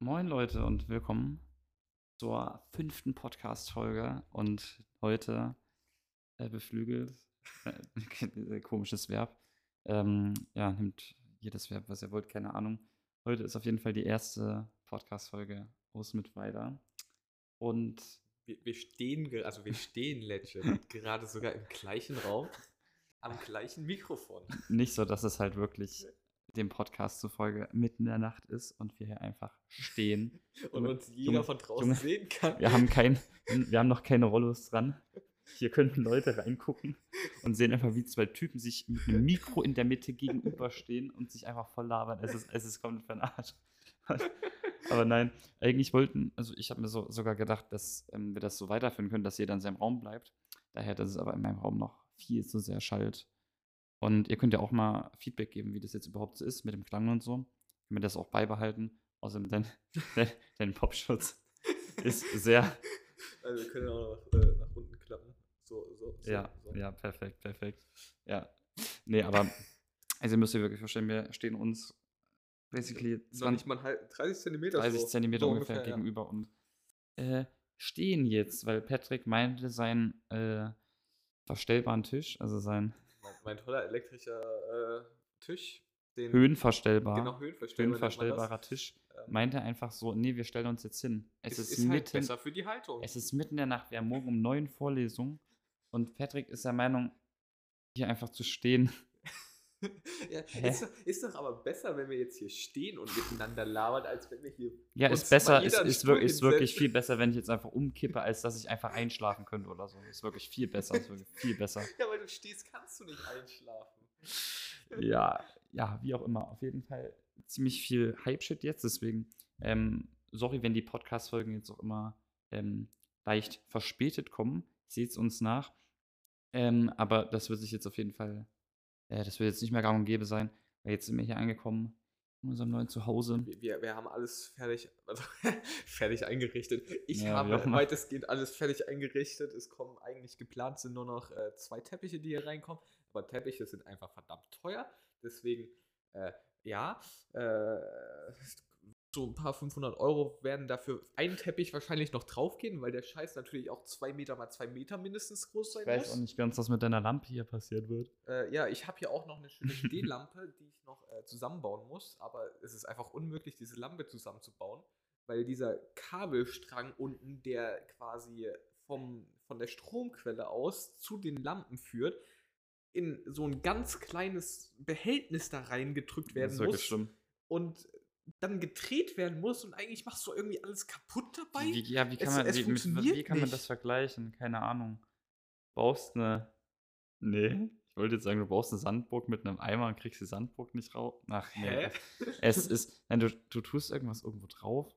Moin Leute und willkommen zur fünften Podcast-Folge. Und heute äh, beflügelt, äh, komisches Verb, ähm, ja, nimmt jedes Verb, was ihr wollt, keine Ahnung. Heute ist auf jeden Fall die erste Podcast-Folge aus mit weiter. Und Wir, wir stehen, also wir stehen legit gerade sogar im gleichen Raum, am gleichen Mikrofon. nicht so, dass es halt wirklich dem Podcast zufolge mitten in der Nacht ist und wir hier einfach stehen. Und Junge, uns jeder Junge, von draußen Junge. sehen kann. Wir haben kein, wir haben noch keine Rollos dran. Hier könnten Leute reingucken und sehen einfach, wie zwei Typen sich mit einem Mikro in der Mitte gegenüberstehen und sich einfach voll labern. Es ist, es ist komplett Arsch. Aber nein, eigentlich wollten, also ich habe mir so, sogar gedacht, dass ähm, wir das so weiterführen können, dass jeder in seinem Raum bleibt. Daher, dass es aber in meinem Raum noch viel zu sehr schallt. Und ihr könnt ja auch mal Feedback geben, wie das jetzt überhaupt so ist mit dem Klang und so. Können wir das auch beibehalten. Außerdem dein, dein, dein Popschutz ist sehr, Also wir können auch noch äh, nach unten klappen. So, so, so. Ja, so. ja, perfekt, perfekt. Ja. Nee, aber, also ihr müsst ihr wirklich verstehen, wir stehen uns basically Noch 20, nicht mal ein halb- 30 Zentimeter 30 so, Zentimeter so ungefähr, ja. gegenüber und äh, stehen jetzt, weil Patrick meinte, sein äh, verstellbaren Tisch, also sein Mein, toller elektrischer äh, Tisch, den höhenverstellbar, genau, höhenverstellbar, höhenverstellbarer Tisch, Ähm, meinte einfach so, nee, wir stellen uns jetzt hin. Es ist, ist, halt mitten, besser für die Haltung. es ist mitten in der Nacht, wir haben morgen um neun Vorlesungen und Patrick ist der Meinung, hier einfach zu stehen. ja, ist, doch- ist doch aber besser, wenn wir jetzt hier stehen und miteinander labern, als wenn wir hier. Ja, ist besser, ist, ist, wir- ist wirklich viel besser, wenn ich jetzt einfach umkippe, als dass ich einfach einschlafen könnte oder so. Ist wirklich viel besser, ist wirklich viel besser. Ja, weil du stehst, kannst du nicht einschlafen. Ja, ja, wie auch immer. Auf jeden Fall ziemlich viel Hype-Shit jetzt, deswegen, ähm, sorry, wenn die Podcast-Folgen jetzt auch immer ähm, leicht verspätet kommen. Seht es uns nach. Ähm, aber das wird sich jetzt auf jeden Fall, äh, das wird jetzt nicht mehr gang und gäbe sein, weil jetzt sind wir hier angekommen in unserem neuen Zuhause. Wir, wir, haben alles fertig, also fertig eingerichtet. Ich Ja, habe weitestgehend alles fertig eingerichtet. Es kommen eigentlich geplant sind nur noch äh, zwei Teppiche, die hier reinkommen. Aber Teppiche sind einfach verdammt teuer. Deswegen, äh, ja, äh, so ein paar 500 Euro werden dafür ein Teppich wahrscheinlich noch draufgehen, weil der Scheiß natürlich auch zwei Meter mal zwei Meter mindestens groß sein Ich weiß muss. auch nicht ganz, was mit deiner Lampe hier passiert wird. Äh, ja, ich habe hier auch noch eine schöne Stehlampe, die ich noch äh, zusammenbauen muss, aber es ist einfach unmöglich, diese Lampe zusammenzubauen, weil dieser Kabelstrang unten, der quasi vom, von der Stromquelle aus zu den Lampen führt, in so ein ganz kleines Behältnis da reingedrückt Das werden ist wirklich muss schlimm. und dann gedreht werden muss und eigentlich machst du irgendwie alles kaputt dabei. Wie, ja, wie kann, Es- man, es wie, mit, wie kann man das vergleichen? Keine Ahnung. Baust eine. Nee, ich wollte jetzt sagen, du baust eine Sandburg mit einem Eimer und kriegst die Sandburg nicht raus. Ach, nee. Hä? Es ist. Nein, du, du tust irgendwas irgendwo drauf.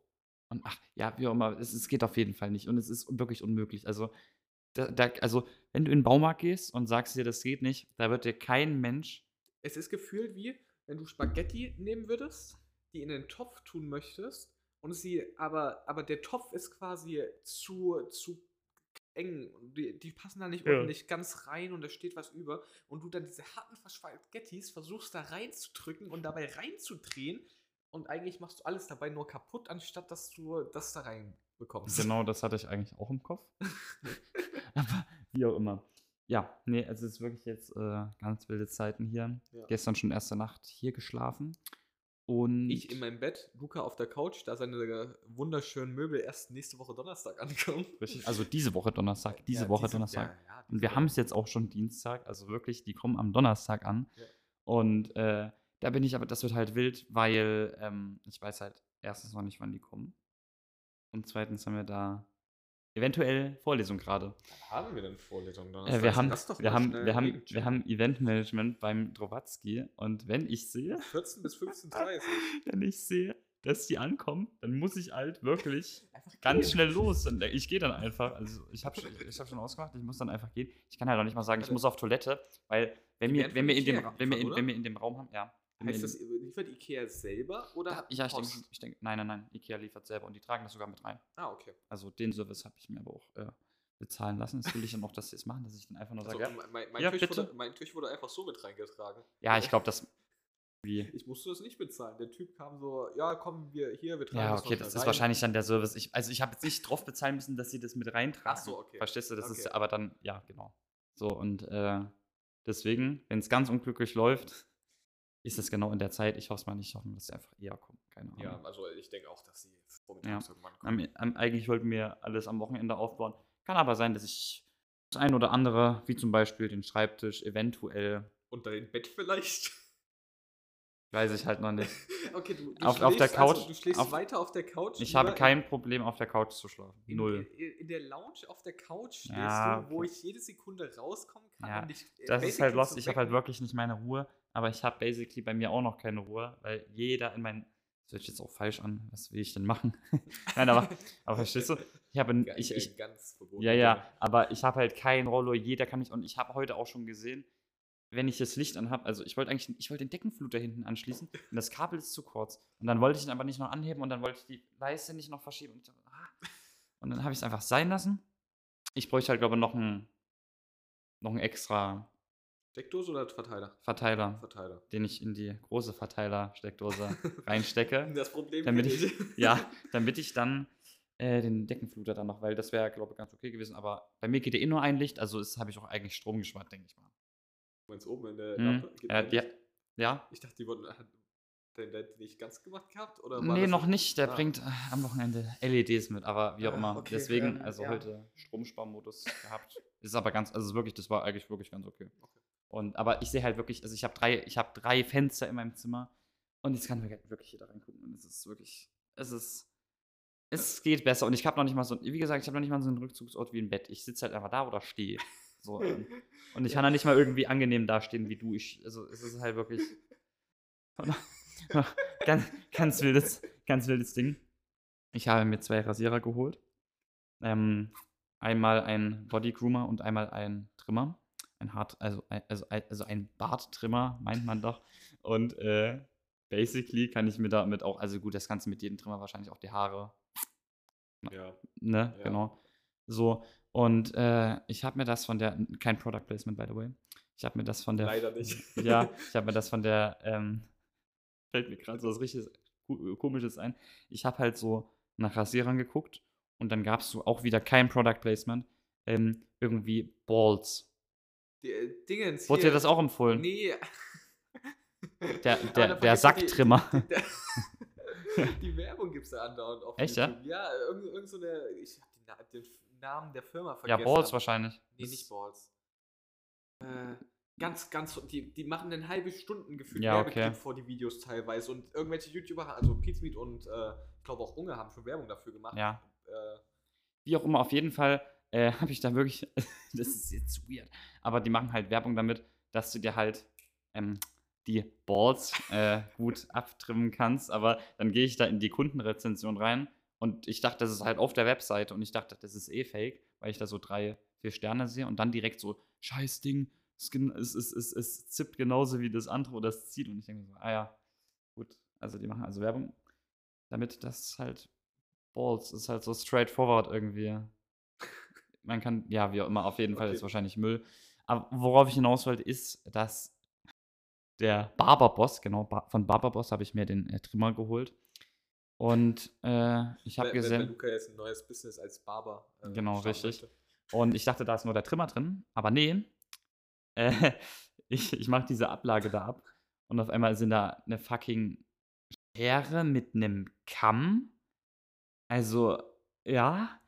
Und ach, ja, wie auch immer, es, es geht auf jeden Fall nicht. Und es ist wirklich unmöglich. Also, da, da, also, wenn du in den Baumarkt gehst und sagst dir, das geht nicht, da wird dir kein Mensch. Es ist gefühlt wie, wenn du Spaghetti nehmen würdest, die in den Topf tun möchtest, und sie, aber, aber der Topf ist quasi zu, zu eng. und Die, die passen da nicht Ja. ordentlich ganz rein und da steht was über. Und du dann diese harten Spaghettis versuchst da reinzudrücken und dabei reinzudrehen. Und eigentlich machst du alles dabei nur kaputt, anstatt dass du das da reinbekommst. Genau, das hatte ich eigentlich auch im Kopf. Aber wie auch immer. Ja, nee, es ist wirklich jetzt äh, ganz wilde Zeiten hier. Ja. Gestern schon erste Nacht hier geschlafen. Und Ich in meinem Bett, Luca auf der Couch, da seine wunderschönen Möbel erst nächste Woche Donnerstag ankommen. Richtig, also diese Woche Donnerstag, diese Ja, Woche diese- Donnerstag. ja, ja, Und diese wir Woche. haben es jetzt auch schon Dienstag, also wirklich, die kommen am Donnerstag an. Und äh, da bin ich aber, das wird halt wild, weil ähm, ich weiß halt erstens noch nicht, wann die kommen. Und zweitens haben wir da eventuell Vorlesung gerade. Haben wir denn Vorlesungen Äh, wir haben, wir haben, wir haben, wir haben Eventmanagement beim Drowatzki und wenn ich sehe, 14 bis 15.30 wenn ich sehe, dass die ankommen, dann muss ich halt wirklich ganz schnell los. Und ich gehe dann einfach, also ich habe ich, ich hab schon ausgemacht, ich muss dann einfach gehen. Ich kann halt auch nicht mal sagen, ich muss auf Toilette, weil wenn Die wir, wenn wir, in dem, wenn, wir in, wenn wir in dem Raum haben, ja. Heißt das, liefert Ikea selber oder ja, ich denke, ich denk, nein, nein, nein, Ikea liefert selber und die tragen das sogar mit rein. Ah, okay. Also den Service habe ich mir aber auch äh, bezahlen lassen. Das will ich dann auch, dass sie es machen, dass ich dann einfach nur Also, sage, ja, mein, mein, Ja, Tisch wurde, mein Tisch wurde einfach so mit reingetragen. ja, ich glaube, das, Wie? Ich musste das nicht bezahlen. Der Typ kam so, ja, komm, wir hier, wir tragen Ja, das okay, noch das da ist rein. wahrscheinlich dann der Service. Ich, also ich habe jetzt nicht drauf bezahlen müssen, dass sie das mit reintragen. Ach so, okay. Verstehst du? Das ist Okay. aber dann, ja, genau. So, und äh, deswegen, wenn es ganz unglücklich läuft, ist es genau in der Zeit. Ich hoffe es mal nicht, ich hoffe, dass sie einfach eher kommen. Keine Ahnung. Ja, also ich denke auch, dass sie vormittags irgendwann Am, kommen. am, eigentlich wollten wir alles am Wochenende aufbauen. Kann aber sein, dass ich das ein oder andere, wie zum Beispiel den Schreibtisch, eventuell, Und dein Bett vielleicht? weiß ich halt noch nicht. okay, du, du Auf- auf der schläfst also, Couch- du schläfst auf- weiter auf der Couch. Ich habe kein Problem, auf der Couch zu schlafen. in, Null. In, in der Lounge auf der Couch stehst Ja, du, wo okay. ich jede Sekunde rauskomme kann, Ja, äh, Das ist halt lost. zu Ich habe halt wirklich nicht meine Ruhe. Aber ich habe basically bei mir auch noch keine Ruhe, weil jeder in meinen. Das hört sich jetzt auch falsch an. Was will ich denn machen? Nein, aber, aber verstehst du? Ich habe. Ich, ich, ganz verboten. ja, ja, aber ich habe halt kein Rollo. Jeder kann mich. Und ich habe heute auch schon gesehen, wenn ich das Licht anhab, also ich wollte eigentlich, ich wollte den Deckenfluter hinten anschließen und das Kabel ist zu kurz. Und dann wollte ich ihn aber nicht noch anheben und dann wollte ich die Leiste nicht noch verschieben. Und, ah. und dann habe ich es einfach sein lassen. Ich bräuchte halt, glaube ich, noch einen, noch einen extra Steckdose oder Verteiler? Verteiler, Verteiler. den ich in die große Verteiler-Steckdose reinstecke. Das Problem Damit kenn ich- Ja, damit ich dann äh, den Deckenfluter dann noch, weil das wäre, glaube ich, ganz okay gewesen. Aber bei mir geht ja eh nur ein Licht, also habe ich auch eigentlich Strom gespart, denke ich mal. Du meinst oben in der Hm. Lampe? Geht Ja, ein ja, ja. Ich dachte, die wurden. Hat dein Dad nicht ganz gemacht gehabt? Oder Nee, noch nicht. Der Ah. bringt äh, am Wochenende LEDs mit, aber wie auch Ah, immer. okay, Deswegen, ähm, also ja. heute Stromsparmodus gehabt. Ist aber ganz, also wirklich, das war eigentlich wirklich ganz okay. Okay. Und, aber ich sehe halt wirklich, also ich habe drei, ich habe drei Fenster in meinem Zimmer und jetzt kann wirklich wirklich jeder reingucken und es ist wirklich, es ist, es geht besser und ich habe noch nicht mal so, wie gesagt, ich habe noch nicht mal so einen Rückzugsort wie ein Bett. Ich sitze halt einfach da oder stehe. So, ähm, und ich kann da nicht mal irgendwie angenehm dastehen wie du. Ich, also es ist halt wirklich ganz, ganz wildes, ganz wildes Ding. Ich habe mir zwei Rasierer geholt. Ähm, einmal ein Body Groomer und einmal ein Trimmer. Ein Hart, also, ein- also, also ein Barttrimmer, meint man doch. Und äh, basically kann ich mir damit auch, also gut, das kannst du mit jedem Trimmer wahrscheinlich auch die Haare, Ja. ne, Ja. genau. So. Und äh, ich habe mir das von der, kein Product Placement, by the way. Ich habe mir das von der. Leider nicht. Ja, ich habe mir das von der, ähm, fällt mir gerade so was richtig ko- komisches ein. Ich habe halt so nach Rasierern geguckt und dann gab es so auch wieder kein Product Placement. Ähm, irgendwie Balls. Die, äh, Dingens. Wurde dir das auch empfohlen? Nee. Der, der, da der Sacktrimmer. Die, die, Werbung gibt es ja andauernd auf Echt, ja? YouTube. Ja, irgend, irgend so eine. Ich habe den, Na- den Namen der Firma Ja, vergessen. Balls aber- wahrscheinlich. Nee, nicht Balls. Äh, ganz, ganz. Die, die machen ein halbe Stunden gefühlt Ja, Werbeclip okay. vor die Videos teilweise. Und irgendwelche YouTuber, also Pizmeet und äh, ich glaube auch Unge haben schon Werbung dafür gemacht. Ja. Äh, Wie auch immer, auf jeden Fall äh, habe ich da wirklich, das ist jetzt weird, aber die machen halt Werbung damit, dass du dir halt ähm, die Balls äh, gut abtrimmen kannst. Aber dann gehe ich da in die Kundenrezension rein und ich dachte, das ist halt auf der Webseite und ich dachte, das ist eh fake, weil ich da so drei, vier Sterne sehe und dann direkt so, scheiß Ding, es, es, es, es, es zippt genauso wie das andere oder es zieht und ich denke so, ah ja, gut, also die machen also Werbung, damit das halt Balls ist halt so straightforward irgendwie. Man kann, ja, wie auch immer, auf jeden Fall Okay. ist wahrscheinlich Müll. Aber worauf ich hinaus wollte, ist, dass der Barberboss, genau, von Barberboss habe ich mir den äh, Trimmer geholt. Und äh, ich habe wenn- wenn gesehen, Luca jetzt ein neues Business als Barber. äh, Genau, richtig. möchte. und ich dachte, da ist nur der Trimmer drin, aber nee. Äh, ich ich mache diese Ablage da ab und auf einmal sind da eine fucking Schere mit einem Kamm. Also, ja.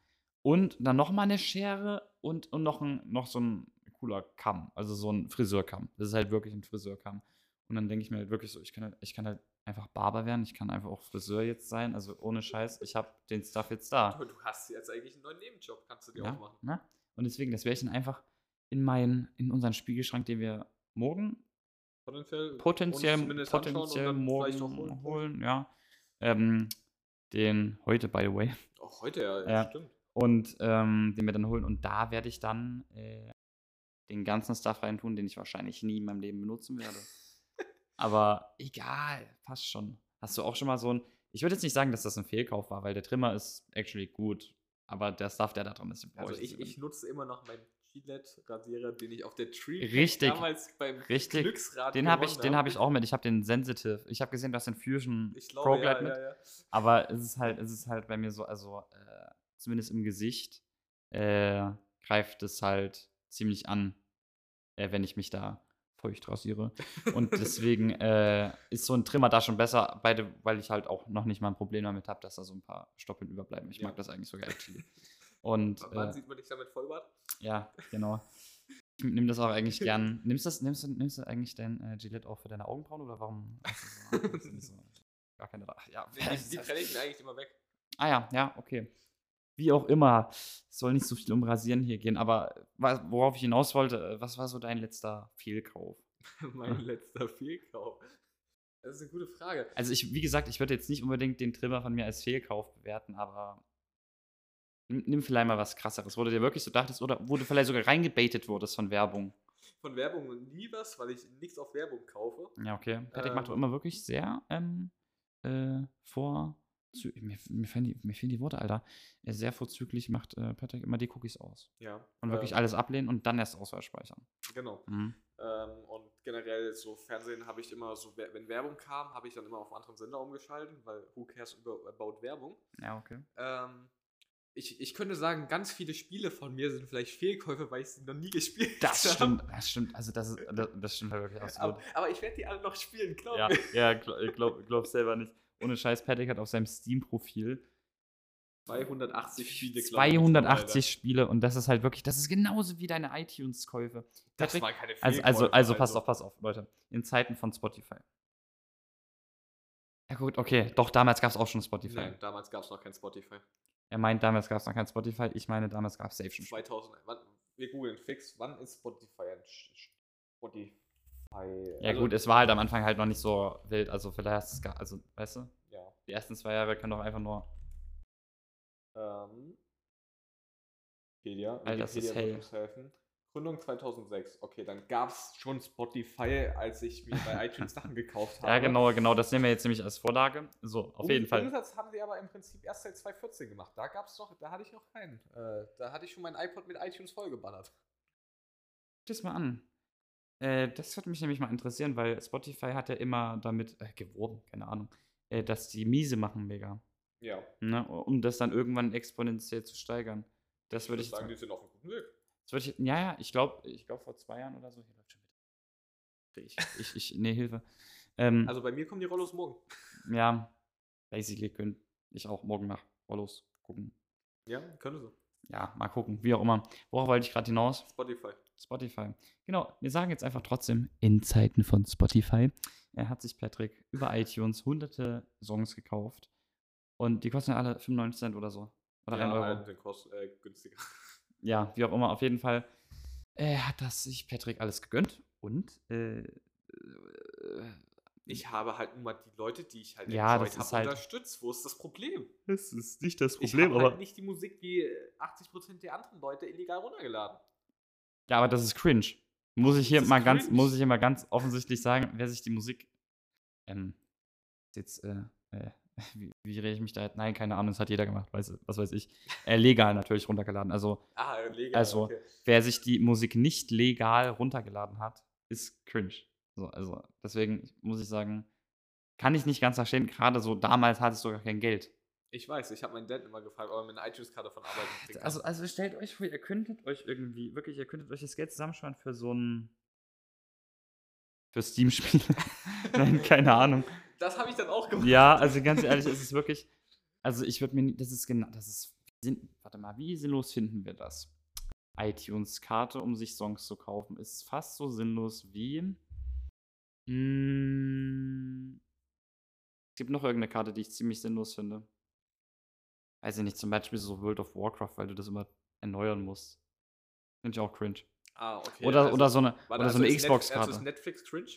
Und dann nochmal eine Schere und, und noch, ein, noch so ein cooler Kamm. Also so ein Friseurkamm. Das ist halt wirklich ein Friseurkamm. Und dann denke ich mir halt wirklich so, ich kann halt, ich kann halt einfach Barber werden. Ich kann einfach auch Friseur jetzt sein. Also ohne Scheiß. Ich habe den Stuff jetzt da. Aber du hast jetzt eigentlich einen neuen Nebenjob, kannst du dir Ja, auch machen. ne? Und deswegen, das werde ich dann einfach in meinen, in unseren Spiegelschrank, den wir morgen Potenziell, potenziell, potenziell morgen holen. holen. ja. Ähm, den heute, by the way. Auch heute, ja. Ja. stimmt. Und ähm, den wir dann holen. Und da werde ich dann äh, den ganzen Stuff reintun, den ich wahrscheinlich nie in meinem Leben benutzen werde. Aber egal, passt schon. Hast du auch schon mal so ein. Ich würde jetzt nicht sagen, dass das ein Fehlkauf war, weil der Trimmer ist actually gut. Aber der Stuff, der da drin ist, Also ich ich, nutze immer noch mein Gillette-Rasierer, den ich auf der Tree Richtig, damals beim richtig. Glücksrad Den habe ich, den hab ich auch mit. Ich habe den Sensitive. Ich habe gesehen, du hast den Fusion Ich glaube, Pro ja, Glide mit. ja, ja. Aber es ist halt, es ist halt bei mir so, also äh, zumindest im Gesicht äh, greift es halt ziemlich an, äh, wenn ich mich da feucht rasiere. Und deswegen äh, ist so ein Trimmer da schon besser, beide, weil ich halt auch noch nicht mal ein Problem damit habe, dass da so ein paar Stoppeln überbleiben. Ich Ja. mag das eigentlich sogar actually. Und Wann äh, sieht man dich damit Vollbart? ja, genau. Ich nehme das auch eigentlich gern. Nimmst, das, nimmst, du, nimmst du eigentlich dein äh, Gillette auch für deine Augenbrauen oder warum? du so, so, gar keine. Ra- Ja, Die, die, die trenne ich mir eigentlich immer weg. Ah ja, ja, okay. Wie auch immer, es soll nicht so viel um Rasieren hier gehen, aber worauf ich hinaus wollte, äh, was war so dein letzter Fehlkauf? mein letzter Fehlkauf. Das ist eine gute Frage. Also ich, wie gesagt, ich würde jetzt nicht unbedingt den Trimmer von mir als Fehlkauf bewerten, aber nimm, vielleicht mal was krasseres, wo du dir wirklich so dachtest, oder wo du vielleicht sogar reingebaitet wurdest von Werbung. Von Werbung nie was, weil ich nichts auf Werbung kaufe. Ja, okay. Patrick macht doch Ähm. immer wirklich sehr ähm, äh, vor. Mir, mir, fehlen die, mir fehlen die Worte, Alter. Er sehr vorzüglich macht äh, Patrick immer die Cookies aus. Ja. Und wirklich ähm, alles ablehnen und dann erst Auswahl speichern. Genau. Mhm. Ähm, und generell so Fernsehen habe ich immer so, wenn Werbung kam, habe ich dann immer auf anderen Sender umgeschalten, weil who cares about Werbung. Ja, okay. Ähm, ich, ich könnte sagen, ganz viele Spiele von mir sind vielleicht Fehlkäufe, weil ich sie noch nie gespielt Das habe. stimmt, das stimmt. Also das, ist, das, das stimmt halt wirklich absolut. Aber, aber ich werde die alle noch spielen, glaub Ja, mir. ja glaub, ich glaub, glaub selber nicht. Ohne Scheiß, Patrick hat auf seinem Steam-Profil 280 Spiele, glaub ich, 280 Spiele und das ist halt wirklich, das ist genauso wie deine iTunes-Käufe. Das war keine Also, also, Fehlkäufe, also, pass auf, pass auf, Leute. In Zeiten von Spotify. Ja gut, okay, doch, damals gab es auch schon Spotify. Nein, damals gab es noch kein Spotify. Er meint, damals gab es noch kein Spotify. Ich meine, damals gab es safe schon. 2000, wann, wir googeln fix, wann ist Spotify Spotify? Ja Also, gut, es war halt am Anfang halt noch nicht so wild. Also vielleicht, ist es gar- also, weißt du, Ja. die ersten zwei Jahre können doch einfach nur Ähm, Wikipedia, Alter, das ist hell. helfen. Gründung 2006. Okay, dann gab es schon Spotify, als ich mir bei iTunes Sachen gekauft habe. Ja, genau, genau. Das nehmen wir jetzt nämlich als Vorlage. So, auf Um- jeden Fall. Umsatz haben sie aber im Prinzip erst seit 2014 gemacht. Da gab es noch, da hatte ich noch keinen. Äh, da hatte ich schon mein iPod mit iTunes vollgeballert. Guck das mal an. Äh, das würde mich nämlich mal interessieren, weil Spotify hat ja immer damit äh, geworben, keine Ahnung, äh, dass die miese machen mega. Ja. Ne? Um das dann irgendwann exponentiell zu steigern. Das würde ich, sagen, die sind auf einem guten Weg. das würde ich. Ja, ja, ich glaube, ich glaube vor zwei Jahren oder so. Hier läuft schon wieder. Ich, ich, ich, nee, Hilfe. Ähm, Also bei mir kommen die Rollos morgen. ja, basically könnte ich auch morgen nach Rollos gucken. Ja, können sie. Ja, mal gucken, wie auch immer. Worauf wollte ich gerade hinaus? Spotify. Spotify. Genau, wir sagen jetzt einfach trotzdem, in Zeiten von Spotify er hat sich Patrick über iTunes hunderte Songs gekauft. Und die kosten ja alle 95 Cent oder so. Oder 1 ja, Euro. halt, den kostet äh, günstiger. Ja, wie auch immer, auf jeden Fall äh, hat das sich Patrick alles gegönnt. Und äh, äh, Ich habe halt nur mal die Leute, die ich halt Ja, das hab, ist halt- unterstützt. Wo ist das Problem? das ist nicht das ich habe halt nicht die Musik wie äh, 80% der anderen Leute illegal runtergeladen. Ja, aber das ist cringe. Muss ich hier mal ganz, muss ich hier mal ganz offensichtlich sagen, wer sich die Musik. Ähm, jetzt, äh, äh, wie, wie rede ich mich da jetzt? Nein, keine Ahnung, das hat jeder gemacht, weiß, was weiß ich. Äh, legal natürlich runtergeladen. Also, Ah, legal. Also, okay. wer sich die Musik nicht legal runtergeladen hat, ist cringe. So, also, deswegen muss ich sagen, kann ich nicht ganz verstehen. Gerade so damals hattest du gar kein Geld. Ich weiß, ich habe meinen Dad immer gefragt, ob er mir eine iTunes-Karte von Arbeit kriegen kann. Also, also stellt euch vor, ihr könntet euch irgendwie, wirklich, ihr könntet euch das Geld zusammensparen für so ein. für Steam-Spiel. Nein, keine Ahnung. Das habe ich dann auch gemacht. Ja, also ganz ehrlich, es ist wirklich. Also ich würde mir nie, das ist genau, das ist. Warte mal, wie sinnlos finden wir das? iTunes-Karte, um sich Songs zu kaufen, ist fast so sinnlos wie. Mm, es gibt noch irgendeine Karte, die ich ziemlich sinnlos finde. Weiß ich nicht, zum Beispiel so World of Warcraft, weil du das immer erneuern musst. Finde ich auch cringe. Ah, okay. oder, also- oder so eine, oder also so eine Xbox-Karte. Also ist Netflix cringe?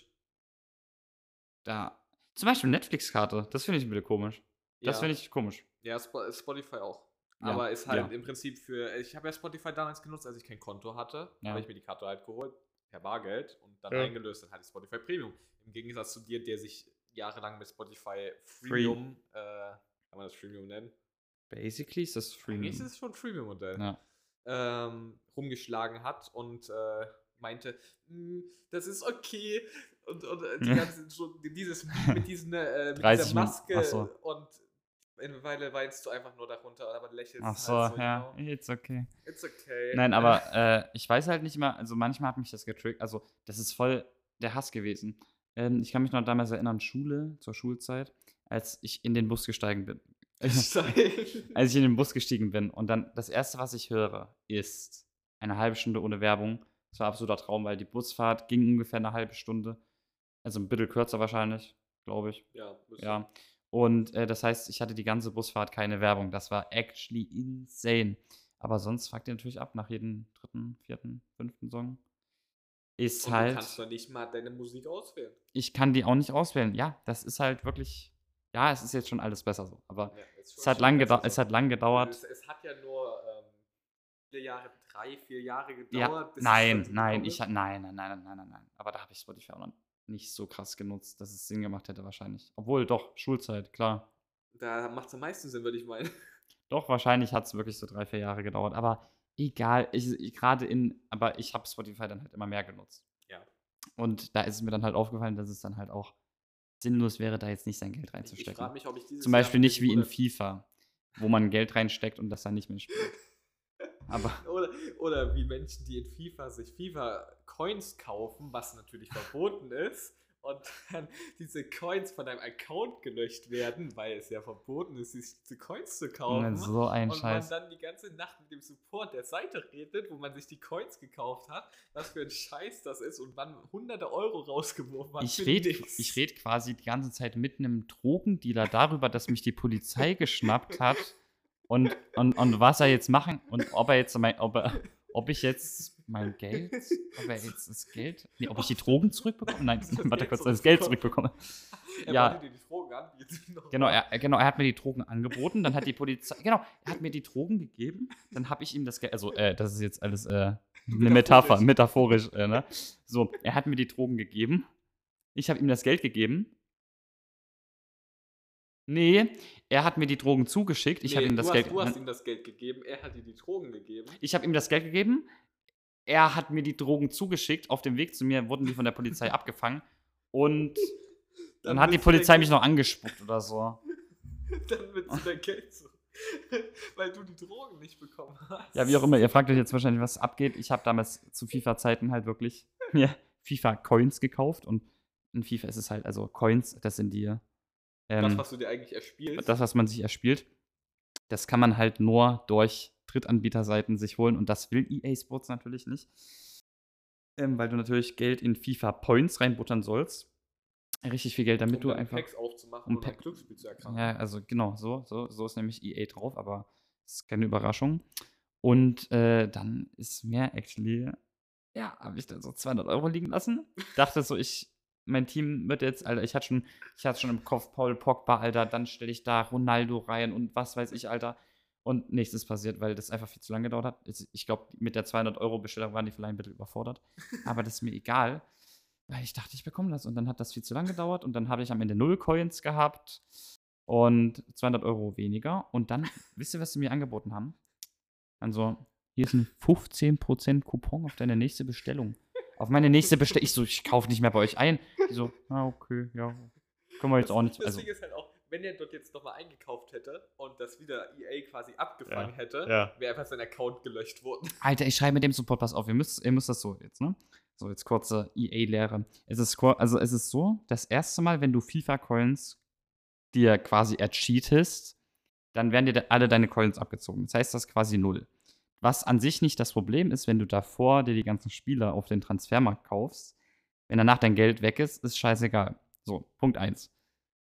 da. Zum Beispiel Netflix-Karte, das finde ich ein bisschen komisch. Das Ja. finde ich komisch. Ja, Spo- Spotify auch. Ja, Aber ist halt ja. im Prinzip für. Ich habe ja Spotify damals genutzt, als ich kein Konto hatte. Ja. Habe ich mir die Karte halt geholt, per Bargeld und dann Ja. eingelöst. Dann hatte ich Spotify Premium. Im Gegensatz zu dir, der sich jahrelang mit Spotify Freemium, äh, kann man das Freemium nennen? Basically ist das Eigentlich ist Freemium. es schon ein Freemium-Modell. Ja. ähm, rumgeschlagen hat und äh, meinte, "Mm, das ist okay. Und, und äh, die ganze, so, dieses mit, diesen, äh, mit 30 dieser Maske so. und eine Weile weinst du einfach nur darunter, aber lächelst Ach halt so, so, ja, know, it's okay. it's okay. Nein, aber äh, ich weiß halt nicht mehr, also manchmal hat mich das getriggert, also das ist voll der Hass gewesen. Ähm, ich kann mich noch damals erinnern, Schule, zur Schulzeit, als ich in den Bus gestiegen bin. als ich in den Bus gestiegen bin und dann das erste, was ich höre, ist eine halbe Stunde ohne Werbung. Das war absoluter Traum, weil die Busfahrt ging ungefähr eine halbe Stunde. Also ein bisschen kürzer wahrscheinlich, glaube ich. ja, müsste- Ja. Und äh, das heißt, ich hatte die ganze Busfahrt keine Werbung. Das war actually insane. Aber sonst fragt ihr natürlich ab nach jedem dritten, vierten, fünften Song. Ist Und halt. du kannst doch nicht mal deine Musik auswählen. ich kann die auch nicht auswählen. Ja, das ist halt wirklich. Ja, es ist jetzt schon alles besser so. Aber Ja, es hat lang, gedau es so. hat lang gedauert. Es, es hat ja nur ähm, vier Jahre, drei, vier Jahre gedauert. Ja, nein, nein, ich nein, nein, nein, nein, nein, nein. Aber da habe ich Spotify auch noch nicht so krass genutzt, dass es Sinn gemacht hätte wahrscheinlich. Obwohl, doch, Schulzeit, klar. Da macht es am meisten Sinn, würde ich meinen. Doch, wahrscheinlich hat es wirklich so drei, vier Jahre gedauert. Aber egal, ich, ich gerade in, aber ich habe Spotify dann halt immer mehr genutzt. Ja. Und da ist es mir dann halt aufgefallen, dass es dann halt auch sinnlos wäre, da jetzt nicht sein Geld Ich, ich reinzustecken. frage mich, ob ich dieses Zum Jahr Beispiel nicht wie in FIFA, wo man Geld reinsteckt und das dann nicht mehr spielt. Aber oder, oder wie Menschen, die in FIFA sich FIFA-Coins kaufen, was natürlich verboten ist, und dann diese Coins von deinem Account gelöscht werden, weil es ja verboten ist, diese Coins zu kaufen. so ein und Scheiß. man dann die ganze Nacht mit dem Support der Seite redet, wo man sich die Coins gekauft hat, was für ein Scheiß das ist und man hunderte Euro rausgeworfen hat. Ich rede red quasi die ganze Zeit mit einem Drogendealer darüber, dass mich die Polizei geschnappt hat und, und, und was er jetzt machen und ob er jetzt mein, ob, er, ob ich jetzt mein Geld, ob er jetzt das Geld, nee, ob ich die Drogen zurückbekomme? Nein, warte kurz, das Geld zurückbekomme. zurückbekomme. Er ja. wollte dir die Drogen anbieten. Genau, er, genau, er hat mir die Drogen angeboten, dann hat die Polizei, genau, er hat mir die Drogen gegeben, dann habe ich ihm das Geld, also äh, das ist jetzt alles äh, eine Metapher, metaphorisch, äh, ne? So, er hat mir die Drogen gegeben, ich habe ihm das Geld gegeben. Nee, er hat mir die Drogen zugeschickt, ich Nee, habe ihm das du Geld Hast, du hast ihm das Geld gegeben, er hat dir die Drogen gegeben. Ich habe ihm das Geld gegeben, er hat mir die Drogen zugeschickt, auf dem Weg zu mir wurden die von der Polizei abgefangen und dann, hat die Polizei mich noch angespuckt oder so. Dann willst du dein Geld so. Weil du die Drogen nicht bekommen hast. Ja, wie auch immer, ihr fragt euch jetzt wahrscheinlich, was abgeht. Ich habe damals zu FIFA-Zeiten halt wirklich mir FIFA-Coins gekauft und in FIFA ist es halt, also Coins, das sind die, Das, ähm, was du dir eigentlich erspielst. das, was man sich erspielt, das kann man halt nur durch Drittanbieterseiten sich holen und das will EA Sports natürlich nicht. Ähm, weil du natürlich Geld in FIFA-Points reinbuttern sollst. Richtig viel Geld, damit um du einfach. Packs aufzumachen um und ein Pack- Glücksspiel zu erkranken. Ja, also genau, so, so, so ist nämlich EA drauf, aber das ist keine Überraschung. Und äh, dann ist mir actually, ja, habe ich dann so 200 Euro liegen lassen. Dachte so, ich, mein Team wird jetzt, Alter, ich hatte schon, ich hatte schon im Kopf Paul Pogba, Alter, dann stelle ich da Ronaldo rein und was weiß ich, Alter. Und nichts ist passiert, weil das einfach viel zu lange gedauert hat. Ich- glaube, mit der 200 Euro Bestellung waren die vielleicht ein bisschen überfordert. Aber das ist mir egal, weil ich dachte, ich bekomme das. Und dann hat das viel zu lange gedauert und dann habe ich am Ende null Coins gehabt und 200 Euro weniger. Und dann, wisst ihr, was sie mir angeboten haben? Also, hier ist ein 15% Coupon auf deine nächste Bestellung. Auf meine nächste Bestellung. Ich so, ich kaufe nicht mehr bei euch ein. Die so, ah, okay, ja. Können wir jetzt auch nicht. Das Also, Ding ist halt auch, wenn er dort jetzt nochmal eingekauft hätte und das wieder EA quasi abgefangen Ja, hätte, ja. wäre einfach sein Account gelöscht worden. Alter, ich schreibe mit dem Support, pass auf, ihr müsst, ihr müsst das so jetzt, ne? So, jetzt kurze EA-Lehre. Es ist, also es ist so, das erste Mal, wenn du FIFA-Coins dir quasi ercheatest, dann werden dir alle deine Coins abgezogen. Das heißt, das ist quasi null. Was an sich nicht das Problem ist, wenn du davor dir die ganzen Spieler auf den Transfermarkt kaufst, wenn danach dein Geld weg ist, ist scheißegal. So, Punkt 1.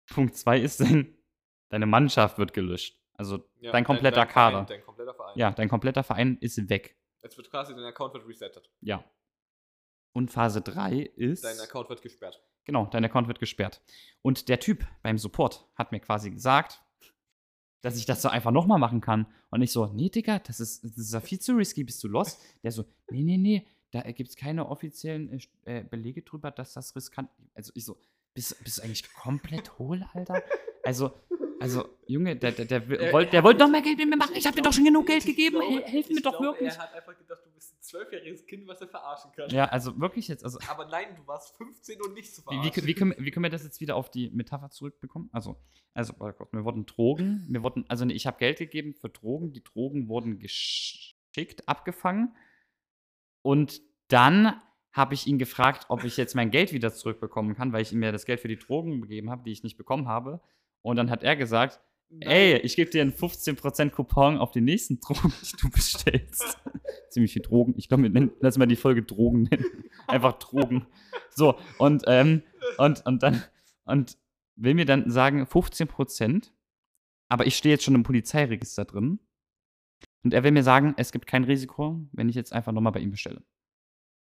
Punkt 2 ist, dein, deine Mannschaft wird gelöscht. Also Ja, dein kompletter Verein, Kader. dein kompletter Verein. Ja, dein kompletter Verein ist weg. Es wird quasi, dein Account wird resettet. Ja. Und Phase 3 ist. Dein Account wird gesperrt. Genau, dein Account wird gesperrt. Und der Typ beim Support hat mir quasi gesagt, dass ich das so einfach nochmal machen kann. Und ich so, nee, Digga, das ist, das ist ja viel zu risky, bist du lost? Der so, nee, nee, nee, da gibt es keine offiziellen äh, äh, Belege drüber, dass das riskant Also ich so, bist, bist du eigentlich komplett hohl, Alter? Also, Also, Junge, der, der, der, Er- wollte, er der wollte noch mehr Geld mit mir machen. Ich habe dir doch schon genug Geld gegeben. glaube- Hel- Hilf ich mir doch glaube, wirklich. Er hat einfach gedacht, du bist ein zwölfjähriges Kind, was er verarschen kann. Ja, also wirklich jetzt. Also, Aber nein, du warst 15 und nicht zu wie, verarschen. wie, wie, können, wir- wie können wir das jetzt wieder auf die Metapher zurückbekommen? Also, also warte kurz, mir wurden Drogen, mir wurden, also ich habe Geld gegeben für Drogen, die Drogen wurden geschickt, abgefangen. Und dann habe ich ihn gefragt, ob ich jetzt mein Geld wieder zurückbekommen kann, weil ich ihm ja das Geld für die Drogen gegeben habe, die ich nicht bekommen habe. Und dann hat er gesagt, Nein. ey, ich gebe dir einen 15% Coupon auf die nächsten Drogen, die du bestellst. Ziemlich viel Drogen. Ich glaube, wir nennen- lass mal die Folge Drogen nennen. Einfach Drogen. So, und, ähm, und, und dann, und will mir dann sagen, 15%, aber ich stehe jetzt schon im Polizeiregister drin. Und er will mir sagen, es gibt kein Risiko, wenn ich jetzt einfach nochmal bei ihm bestelle.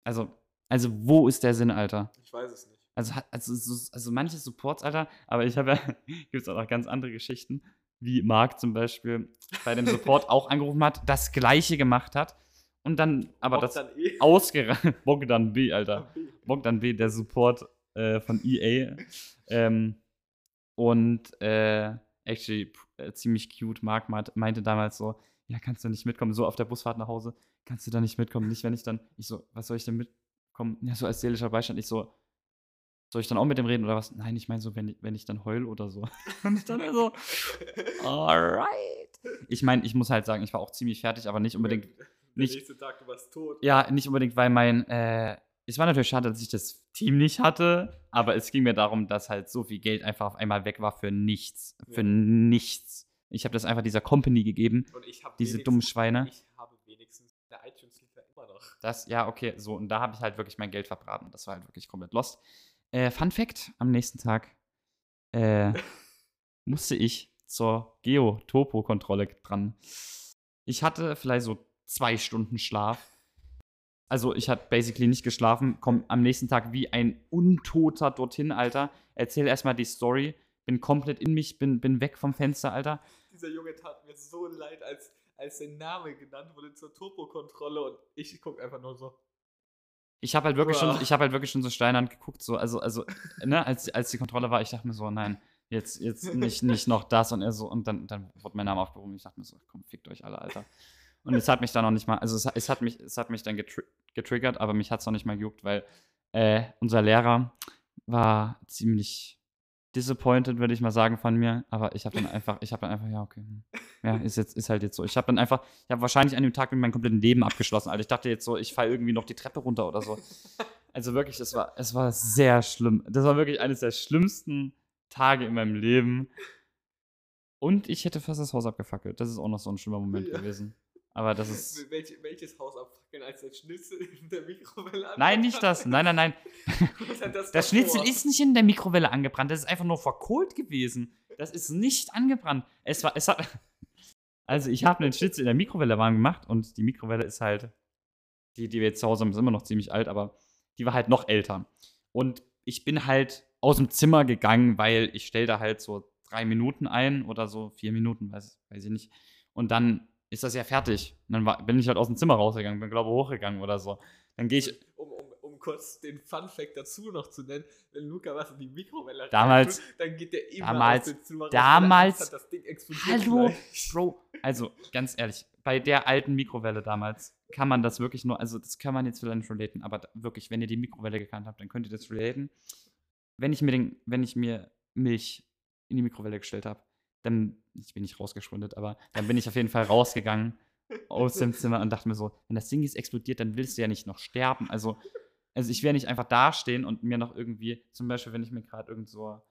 Also, also wo ist der Sinn, Alter? Ich weiß es nicht. Also, also, so, also manche Supports, Alter, aber ich habe ja, gibt es auch noch ganz andere Geschichten, wie Marc zum Beispiel bei dem Support auch angerufen hat, das gleiche gemacht hat und dann aber das dann eh. ausgerannt. Bogdan B, Alter. Bogdan B, der Support äh, von EA. Ähm, und äh, actually äh, ziemlich cute. Marc meint- meinte damals so: Ja, kannst du nicht mitkommen? So auf der Busfahrt nach Hause, kannst du da nicht mitkommen? Nicht, wenn ich dann. Ich so, was soll ich denn mitkommen? Ja, so als seelischer Beistand. Ich so, soll ich dann auch mit dem reden oder was? Nein, ich meine so, wenn, ich- wenn ich dann heul oder so. Und ich dann so, alright. Ich meine, ich muss halt sagen, ich war auch ziemlich fertig, aber nicht unbedingt Der nicht- nächste Tag, du warst tot. ja, nicht unbedingt, weil mein, äh, es war natürlich schade, dass ich das Team nicht hatte, aber es ging mir darum, dass halt so viel Geld einfach auf einmal weg war für nichts. Für Ja. nichts. Ich habe das einfach dieser Company gegeben, Und ich habe diese dummen Schweine. Ich habe wenigstens der iTunes-Liefer immer noch. Das, ja, okay, so, und da habe ich halt wirklich mein Geld verbraten. Das war halt wirklich komplett lost. Äh, Fun Fact: Am nächsten Tag äh, musste ich zur Geo-Topo-Kontrolle dran. Ich hatte vielleicht so zwei Stunden Schlaf. Also, ich hatte basically nicht geschlafen, komm am nächsten Tag wie ein Untoter dorthin, Alter. Erzähl erstmal die Story. Bin komplett in mich, bin, bin weg vom Fenster, Alter. Dieser Junge tat mir so leid, als, als sein Name genannt wurde zur Turbo-Kontrolle und ich gucke einfach nur so. Ich habe halt wirklich Boah. schon, ich habe halt wirklich schon so steinern geguckt, so, also, also, ne, als, als die Kontrolle war, ich dachte mir so, nein, jetzt, jetzt nicht, nicht noch das und er so, und dann, dann wurde mein Name aufgehoben. Ich dachte mir so, komm, fickt euch alle, Alter. Und es hat mich dann noch nicht mal, also es, hat- es hat mich, es hat mich dann getri getriggert, aber mich hat es noch nicht mal gejuckt, weil äh, unser Lehrer war ziemlich disappointed, würde ich mal sagen, von mir. Aber ich habe dann einfach, ich habe dann einfach, ja, okay. Ja, ist jetzt, ist halt jetzt so. Ich habe dann einfach, ich habe wahrscheinlich an dem Tag mit meinem kompletten Leben abgeschlossen. Alter, ich dachte jetzt so, ich falle irgendwie noch die Treppe runter oder so. Also wirklich, es war, es war sehr schlimm. Das war wirklich eines der schlimmsten Tage in meinem Leben. Und ich hätte fast das Haus abgefackelt. Das ist auch noch so ein schlimmer Moment Ja. gewesen. Aber das ist. Welch, welches Haus abfackeln, als der Schnitzel in der Mikrowelle Nein, nicht das. Nein, nein, nein. das Das Schnitzel davor? ist nicht in der Mikrowelle angebrannt. Das ist einfach nur verkohlt gewesen. Das ist nicht angebrannt. Es war, es hat. Also, ich habe einen Schnitzel in der Mikrowelle warm gemacht und die Mikrowelle ist halt. Die, die wir jetzt zu Hause haben, ist immer noch ziemlich alt, aber die war halt noch älter. Und ich bin halt aus dem Zimmer gegangen, weil ich stelle da halt so drei Minuten ein oder so, vier Minuten, weiß, weiß ich nicht. Und dann ist das ja fertig. Und dann war, bin ich halt aus dem Zimmer rausgegangen, bin, glaube ich, hochgegangen oder so. Dann gehe ich Um, um, um kurz den Fun-Fact dazu noch zu nennen, wenn Luca was in die Mikrowelle Damals- reintut, dann geht der immer damals- aus dem Zimmer raus, damals- hat, das Ding explodiert Hallo, gleich. Bro. Also, ganz ehrlich, bei der alten Mikrowelle damals kann man das wirklich nur, also das kann man jetzt vielleicht nicht relaten, aber da, wirklich, wenn ihr die Mikrowelle gekannt habt, dann könnt ihr das relaten. Wenn ich mir, den, wenn ich mir Milch in die Mikrowelle gestellt habe, dann, ich bin nicht rausgeschwundet, aber dann bin ich auf jeden Fall rausgegangen aus dem Zimmer und dachte mir so, wenn das Ding jetzt explodiert, dann willst du ja nicht noch sterben. Also, also ich werde nicht einfach dastehen und mir noch irgendwie, zum Beispiel, wenn ich mir gerade irgend so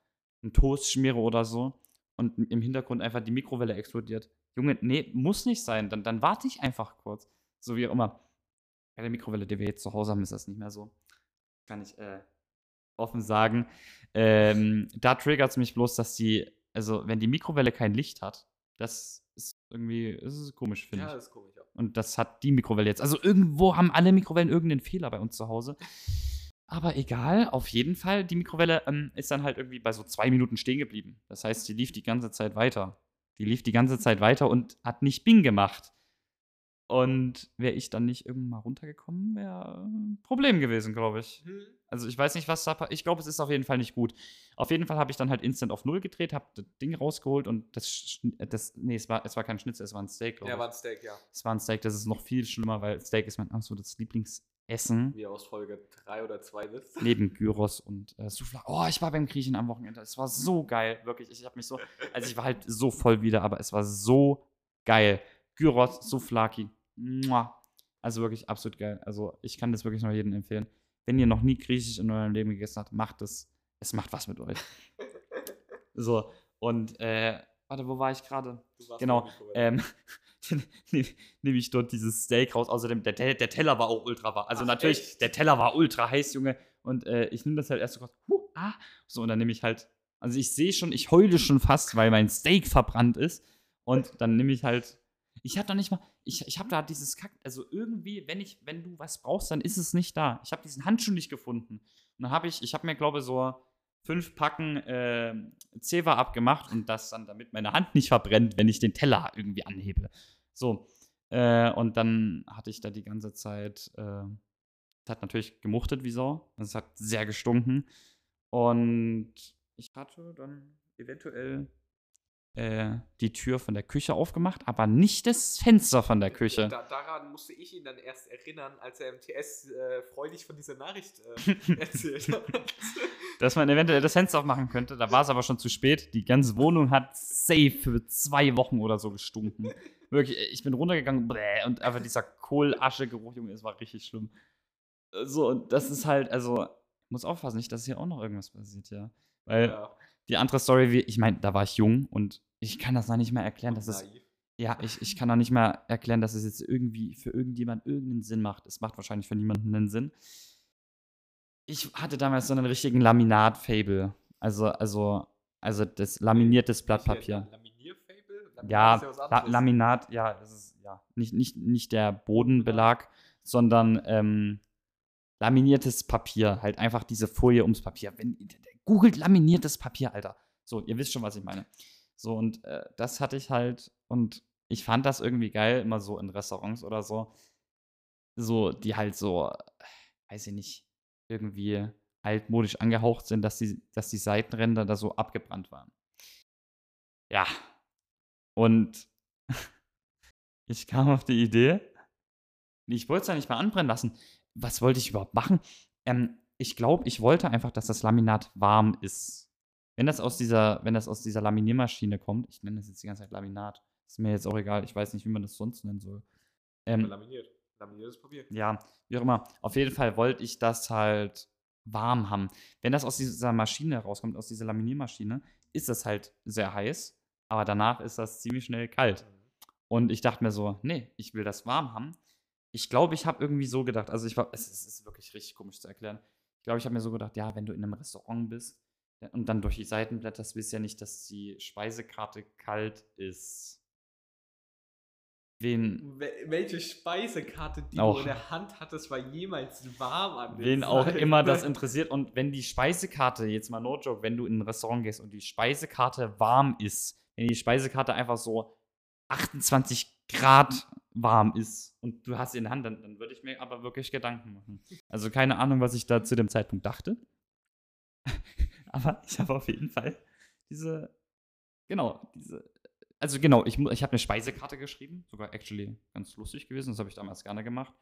einen Toast schmiere oder so und im Hintergrund einfach die Mikrowelle explodiert. Junge, nee, muss nicht sein. Dann, dann warte ich einfach kurz. So wie auch immer. Bei der Mikrowelle, die wir jetzt zu Hause haben, ist das nicht mehr so. Kann ich äh, offen sagen. Ähm, da triggert es mich bloß, dass die, also wenn die Mikrowelle kein Licht hat, das ist irgendwie, das ist komisch, finde Ja, ich. das ist komisch. Ja. Und das hat die Mikrowelle jetzt. Also irgendwo haben alle Mikrowellen irgendeinen Fehler bei uns zu Hause. Aber egal, auf jeden Fall, die Mikrowelle ähm, ist dann halt irgendwie bei so zwei Minuten stehen geblieben. Das heißt, die lief die ganze Zeit weiter. Die lief die ganze Zeit weiter und hat nicht Bing gemacht. Und wäre ich dann nicht irgendwann mal runtergekommen, wäre ein Problem gewesen, glaube ich. Hm. Also ich weiß nicht, was da Ich glaube, es ist auf jeden Fall nicht gut. Auf jeden Fall habe ich dann halt instant auf Null gedreht, habe das Ding rausgeholt und das, äh, das nee, es war, es war kein Schnitzel, es war ein Steak, glaube Ja, war ein Steak, ja. es war ein Steak, das ist noch viel schlimmer, weil Steak ist mein absolutes Lieblingsessen. Wie aus Folge 3 oder 2 wisst. Neben Gyros und äh, Soufla. Oh, ich war beim Griechen am Wochenende. Es war so geil, wirklich. Ich habe mich so, also ich war halt so voll wieder, aber es war so geil. Gyros, Souflaki. Also wirklich absolut geil. Also ich kann das wirklich nur jedem empfehlen. Wenn ihr noch nie Griechisch in eurem Leben gegessen habt, macht es. Es macht was mit euch. So, und äh, warte, wo war ich gerade? Genau, Ähm, nehme ich dort dieses Steak raus. Außerdem, der, der, der Teller war auch ultra warm. Also Ach, natürlich, echt? der Teller war ultra heiß, Junge. Und äh, ich nehme das halt erst so kurz. Huh, ah, so, und dann nehme ich halt. Also ich sehe schon, ich heule schon fast, weil mein Steak verbrannt ist. Und dann nehme ich halt. Ich habe da nicht mal. Ich, ich habe da dieses Kack. Also irgendwie, wenn ich, wenn du was brauchst, dann ist es nicht da. Ich habe diesen Handschuh nicht gefunden. Und dann habe ich, ich habe mir, glaube ich, so fünf Packen äh, Zewa abgemacht und das dann, damit meine Hand nicht verbrennt, wenn ich den Teller irgendwie anhebe. So. Äh, und dann hatte ich da die ganze Zeit, äh, hat natürlich gemuchtet wie Sau. Es hat sehr gestunken. Und ich hatte dann eventuell äh, die Tür von der Küche aufgemacht, aber nicht das Fenster von der Küche. Da, daran musste ich ihn dann erst erinnern, als er im TS äh, freudig von dieser Nachricht äh, erzählt hat. dass man eventuell das Fenster aufmachen könnte. Da war es aber schon zu spät. Die ganze Wohnung hat safe für zwei Wochen oder so gestunken. Wirklich, ich bin runtergegangen bläh, und einfach dieser Kohlasche-Geruch, Junge, es war richtig schlimm. So, und das ist halt, also, ich muss aufpassen, nicht, dass hier auch noch irgendwas passiert, ja. Weil ja, die andere Story, wie, ich meine, da war ich jung und ich kann das noch nicht mehr erklären, dass es ja, ich, ich kann auch nicht mehr erklären, dass es jetzt irgendwie für irgendjemand irgendeinen Sinn macht. Es macht wahrscheinlich für niemanden einen Sinn. Ich hatte damals so einen richtigen Laminat-Fable. Also, also, also das laminiertes Blattpapier. Laminierfable? Laminat Ja, La anderes. Laminat, ja, das ist ja nicht, nicht, nicht der Bodenbelag, sondern ähm, laminiertes Papier. Halt einfach diese Folie ums Papier. Wenn, googelt laminiertes Papier, Alter. So, ihr wisst schon, was ich meine. So, und äh, das hatte ich halt, und ich fand das irgendwie geil, immer so in Restaurants oder so. So, die halt so, weiß ich nicht, irgendwie altmodisch angehaucht sind, dass die, dass die Seitenränder da so abgebrannt waren. Ja. Und ich kam auf die Idee, ich wollte es ja nicht mal anbrennen lassen. Was wollte ich überhaupt machen? Ähm, ich glaube, ich wollte einfach, dass das Laminat warm ist. Wenn das aus dieser, wenn das aus dieser Laminiermaschine kommt, ich nenne das jetzt die ganze Zeit Laminat, ist mir jetzt auch egal, ich weiß nicht, wie man das sonst nennen soll. Ähm, Laminiert. Laminiertes Papier. ja, wie auch immer. Auf jeden Fall wollte ich das halt warm haben. Wenn das aus dieser Maschine rauskommt, aus dieser Laminiermaschine, ist das halt sehr heiß, aber danach ist das ziemlich schnell kalt. Mhm. Und ich dachte mir so, nee, ich will das warm haben. Ich glaube, ich habe irgendwie so gedacht, also ich war, es, es ist wirklich richtig komisch zu erklären. Ich glaube, ich habe mir so gedacht, ja, wenn du in einem Restaurant bist ja, und dann durch die Seiten blätterst, willst du ja nicht, dass die Speisekarte kalt ist. Wen, Wel- Welche Speisekarte, die Auch. du in der Hand hattest, war jemals warm an Wen auch immer das interessiert. Und wenn die Speisekarte, jetzt mal no joke, wenn du in ein Restaurant gehst und die Speisekarte warm ist, wenn die Speisekarte einfach so 28 Grad warm ist und du hast sie in der Hand, dann, dann würde ich mir aber wirklich Gedanken machen. Also keine Ahnung, was ich da zu dem Zeitpunkt dachte. aber ich habe auf jeden Fall diese, genau, diese, also genau, ich, ich habe eine Speisekarte geschrieben, sogar actually ganz lustig gewesen, das habe ich damals gerne gemacht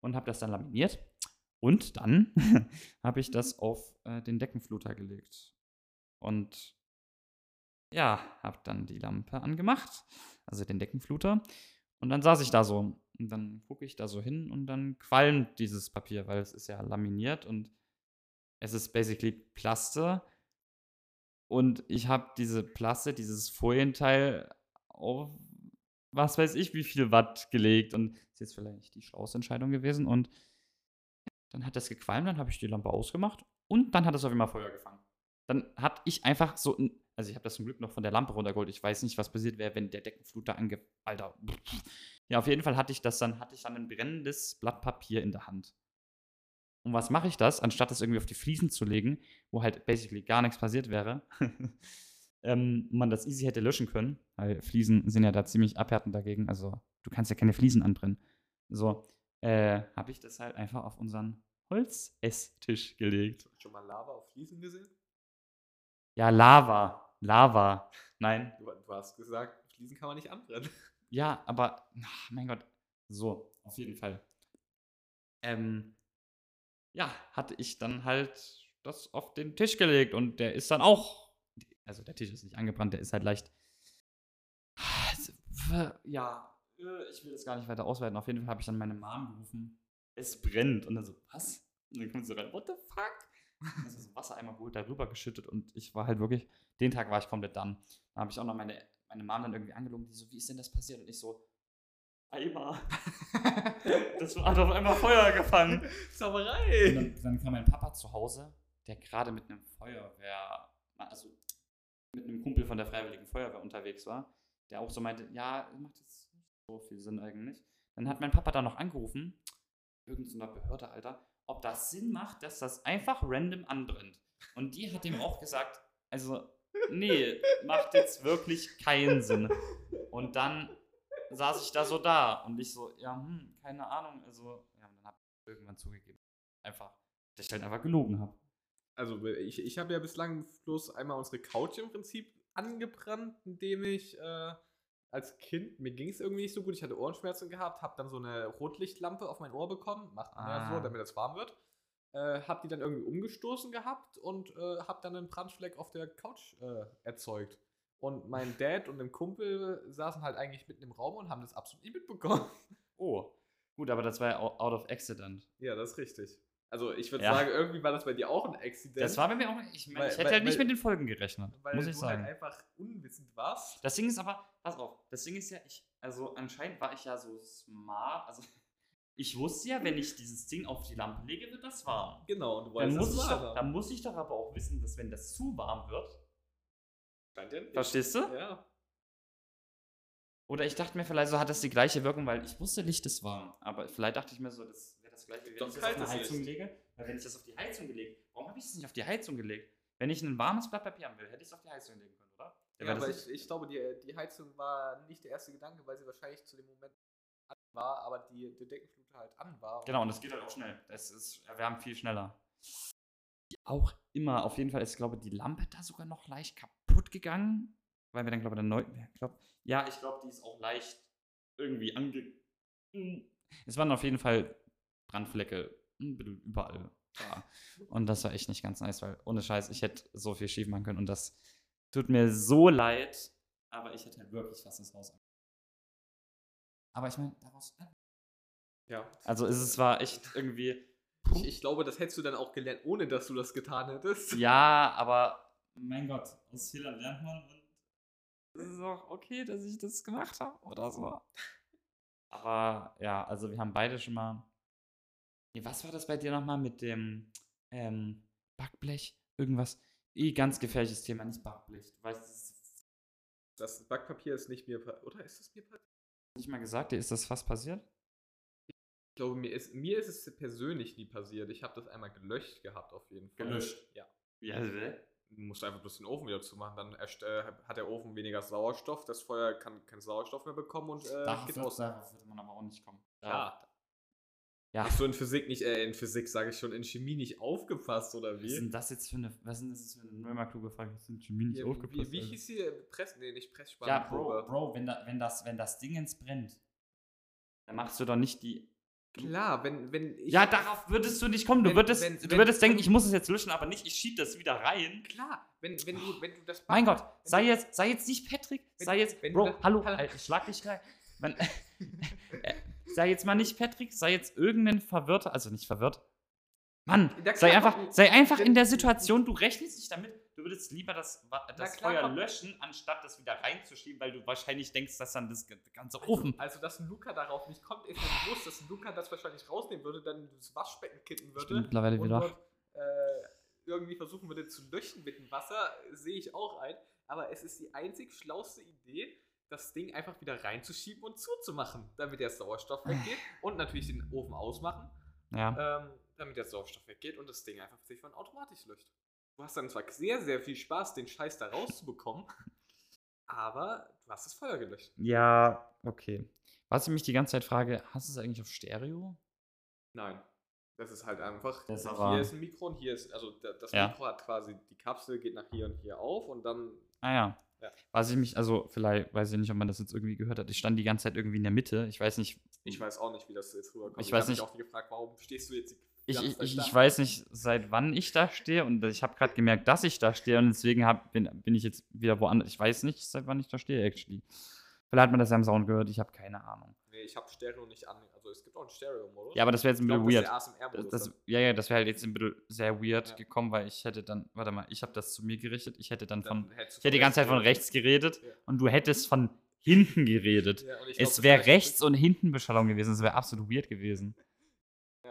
und habe das dann laminiert. Und dann habe ich das auf äh, den Deckenfluter gelegt. Und ja, habe dann die Lampe angemacht, also den Deckenfluter. Und dann saß ich da so. Und dann gucke ich da so hin und dann qualmt dieses Papier, weil es ist ja laminiert und es ist basically Plaste. Und ich habe diese Plaste, dieses Folienteil auf was weiß ich, wie viel Watt gelegt. Und ist jetzt vielleicht die schlauste Entscheidung gewesen. Und dann hat das gequalmt, dann habe ich die Lampe ausgemacht und dann hat es auf einmal Feuer gefangen. Dann hatte ich einfach so, ein, also ich habe das zum Glück noch von der Lampe runtergeholt. Ich weiß nicht, was passiert wäre, wenn der Deckenfluter ange... Alter. Ja, auf jeden Fall hatte ich das dann, hatte ich dann ein brennendes Blatt Papier in der Hand. Und was mache ich das, anstatt das irgendwie auf die Fliesen zu legen, wo halt basically gar nichts passiert wäre, ähm, man das easy hätte löschen können, weil Fliesen sind ja da ziemlich abhärtend dagegen. Also du kannst ja keine Fliesen anbrennen. So, äh, habe ich das halt einfach auf unseren Holzesstisch gelegt. Schon mal Lava auf Fliesen gesehen? Ja, Lava. Lava. Nein. Du, du hast gesagt, Fliesen kann man nicht anbrennen. Ja, aber, ach, mein Gott. So, auf jeden Fall. Ähm, ja, hatte ich dann halt das auf den Tisch gelegt und der ist dann auch, also der Tisch ist nicht angebrannt, der ist halt leicht, ja, äh, ich will das gar nicht weiter ausweiten. Auf jeden Fall habe ich dann meine Mom gerufen, es brennt. Und dann so, was? Und dann kommt sie rein, what the fuck? Und dann so Wassereimer geholt, darüber geschüttet und ich war halt wirklich, den Tag war ich komplett dann. Da habe ich auch noch meine, meine Mom dann irgendwie angelogen, die so, wie ist denn das passiert? Und ich so, Eimer. das hat auf einmal Feuer gefangen. Zauberei! Und dann, dann kam mein Papa zu Hause, der gerade mit einem Feuerwehr, also mit einem Kumpel von der Freiwilligen Feuerwehr unterwegs war, der auch so meinte, ja, macht jetzt nicht so viel Sinn eigentlich. Dann hat mein Papa da noch angerufen, irgendeiner Behörde, Alter, ob das Sinn macht, dass das einfach random anbrennt. Und die hat ihm auch gesagt, also, nee, macht jetzt wirklich keinen Sinn. Und dann saß ich da so da und ich so, ja, hm, keine Ahnung. Also, ja, und dann habe ich irgendwann zugegeben. Einfach, dass ich halt einfach gelogen habe. Also, ich, ich habe ja bislang bloß einmal unsere Couch im Prinzip angebrannt, indem ich äh, als Kind, mir ging es irgendwie nicht so gut, ich hatte Ohrenschmerzen gehabt, habe dann so eine Rotlichtlampe auf mein Ohr bekommen, macht man ja Ah. so, damit es warm wird. Äh, hab die dann irgendwie umgestoßen gehabt und äh, hab dann einen Brandfleck auf der Couch äh, erzeugt. Und mein Dad und ein Kumpel saßen halt eigentlich mitten im Raum und haben das absolut nicht mitbekommen. Oh. Gut, aber das war ja out of accident. Ja, das ist richtig. Also ich würde Ja. sagen, irgendwie war das bei dir auch ein Accident. Das war bei mir auch, ich, meine, Weil- ich hätte weil- halt nicht weil- mit den Folgen gerechnet, weil muss ich du sagen. halt einfach unwissend warst. Das Ding ist aber, pass auf, das Ding ist ja, ich, also anscheinend war ich ja so smart, also ich wusste ja, wenn ich dieses Ding auf die Lampe lege, wird das warm. Genau, und du Dann wolltest muss, ich doch, dann muss ich doch aber auch wissen, dass wenn das zu warm wird, verstehst du? Ja. Oder ich dachte mir vielleicht, so hat das die gleiche Wirkung, weil ich wusste, Licht ist warm. Aber vielleicht dachte ich mir so, das wie wenn Doch ich das auf eine Heizung Licht. lege. Weil wenn ich das auf die Heizung gelegt, warum habe ich das nicht auf die Heizung gelegt? Wenn ich ein warmes Blatt Papier haben will, hätte ich es auf die Heizung legen können, oder? Ja, aber ich, ich glaube, die, die Heizung war nicht der erste Gedanke, weil sie wahrscheinlich zu dem Moment an war, aber die, die Deckenflute halt an war. Genau, und das geht halt auch schnell. Das ist, wir haben viel schneller. Auch immer, auf jeden Fall ist, glaube ich, die Lampe da sogar noch leicht kaputt gegangen. Weil wir dann, glaube ich, dann neu. Glaub, ja, ich glaube, die ist auch leicht irgendwie ange. Hm. Es waren auf jeden Fall Brandflecke ein bisschen überall da. Und das war echt nicht ganz nice, weil ohne Scheiß, ich hätte so viel schief machen können. Und das tut mir so leid. Aber ich hätte halt wirklich fast das Haus. Aber ich meine, daraus. Ja. Also es war echt irgendwie. Ich, ich glaube, das hättest du dann auch gelernt, ohne dass du das getan hättest. Ja, aber mein Gott, aus Fehlern lernt man und es ist auch okay, dass ich das gemacht habe oder so. Aber ja, also wir haben beide schon mal. Nee, was war das bei dir nochmal mit dem ähm, Backblech? Irgendwas. Eh, ganz gefährliches Thema, nicht Backblech. Du weißt, das ist Das Backpapier ist nicht mir Oder ist es mir passiert? nicht mal gesagt, dir ist das fast passiert? Ich glaube, mir ist, mir ist es persönlich nie passiert. Ich habe das einmal gelöscht gehabt, auf jeden Fall. Gelöscht? Ja. Ja, hä? Du musst einfach bloß den Ofen wieder zumachen. Dann erst, äh, hat der Ofen weniger Sauerstoff. Das Feuer kann keinen Sauerstoff mehr bekommen und äh, darauf, geht wird, aus. darauf wird man aber auch nicht kommen. Ja. Ja. Hast du in Physik nicht, äh, in Physik sage ich schon, in Chemie nicht aufgepasst oder Was wie? ist denn das jetzt für eine, was ist denn das jetzt für eine neunmal kluge Frage? Das sind Chemie nicht Ja, aufgepasst. wie, wie Alter. hieß die Press, nee, nicht Ja, Pressspanprobe. Bro, Bro, wenn, da, wenn, das, wenn das Dingens brennt, dann machst du doch nicht die. Klar, wenn, wenn ich. ja, darauf würdest du nicht kommen. Du Wenn- würdest, wenn- du wenn- würdest denken, ich muss es jetzt löschen, aber nicht, ich schieb das wieder rein. Klar, wenn, wenn, du, wenn du das Mein Gott, wenn sei du- jetzt, sei jetzt nicht Patrick, wenn- sei jetzt, wenn du Bro, das- hallo, hallo. Alter, ich schlag dich. Man, äh, sei jetzt mal nicht Patrick, sei jetzt irgendein verwirrter, also nicht verwirrt. Mann, sei einfach, sei einfach in der Situation, du rechnest nicht damit, du würdest lieber das, das klar, Feuer löschen, anstatt das wieder reinzuschieben, weil du wahrscheinlich denkst, dass dann das ganze Also, Ofen. also, dass ein Luca darauf nicht kommt, ist mir bewusst, dass Luca das wahrscheinlich rausnehmen würde, dann das Waschbecken kippen Ich würde. bin mittlerweile und wieder. dort äh, irgendwie versuchen würde zu löschen mit dem Wasser, sehe ich auch ein. Aber es ist die einzig schlauste Idee, das Ding einfach wieder reinzuschieben und zuzumachen, damit der Sauerstoff weggeht und natürlich den Ofen ausmachen, Ja. ähm, damit der Sauerstoff weggeht und das Ding einfach sich von automatisch löscht. Du hast dann zwar sehr, sehr viel Spaß, den Scheiß da rauszubekommen, aber du hast das Feuer gelöscht. Ja, okay. Was ich mich die ganze Zeit frage, hast du es eigentlich auf Stereo? Nein. Das ist halt einfach. Das ist hier ist ein Mikro und hier ist. Also da- das Ja. Mikro hat quasi die Kapsel, geht nach hier und hier auf und dann. Ah ja. Ja. Was ich mich, also vielleicht weiß ich nicht, ob man das jetzt irgendwie gehört hat. Ich stand die ganze Zeit irgendwie in der Mitte. Ich weiß nicht. Ich weiß auch nicht, wie das jetzt rüberkommt. Ich weiß hab mich nicht- auch gefragt, warum stehst du jetzt die Ich, ganze ich, Zeit ich, ich weiß nicht, seit wann ich da stehe und ich habe gerade gemerkt, dass ich da stehe und deswegen hab, bin, bin ich jetzt wieder woanders. Ich weiß nicht, seit wann ich da stehe, actually. Vielleicht hat man das ja im Sound gehört, ich habe keine Ahnung. Nee, ich habe Stereo nicht an. Also es gibt auch einen Stereo-Modus. Ja, aber das wäre jetzt ein bisschen das ist weird. Das, dann. ja, ja, das wäre halt jetzt ein bisschen sehr weird Ja. gekommen, weil ich hätte dann, warte mal, ich habe das zu mir gerichtet, ich hätte dann von, Dann du ich hätte die ganze Zeit von rechts geredet Ja. und du hättest von hinten geredet. Ja, glaub, Es das wäre rechts und hinten Beschallung gewesen, es wäre absolut weird gewesen.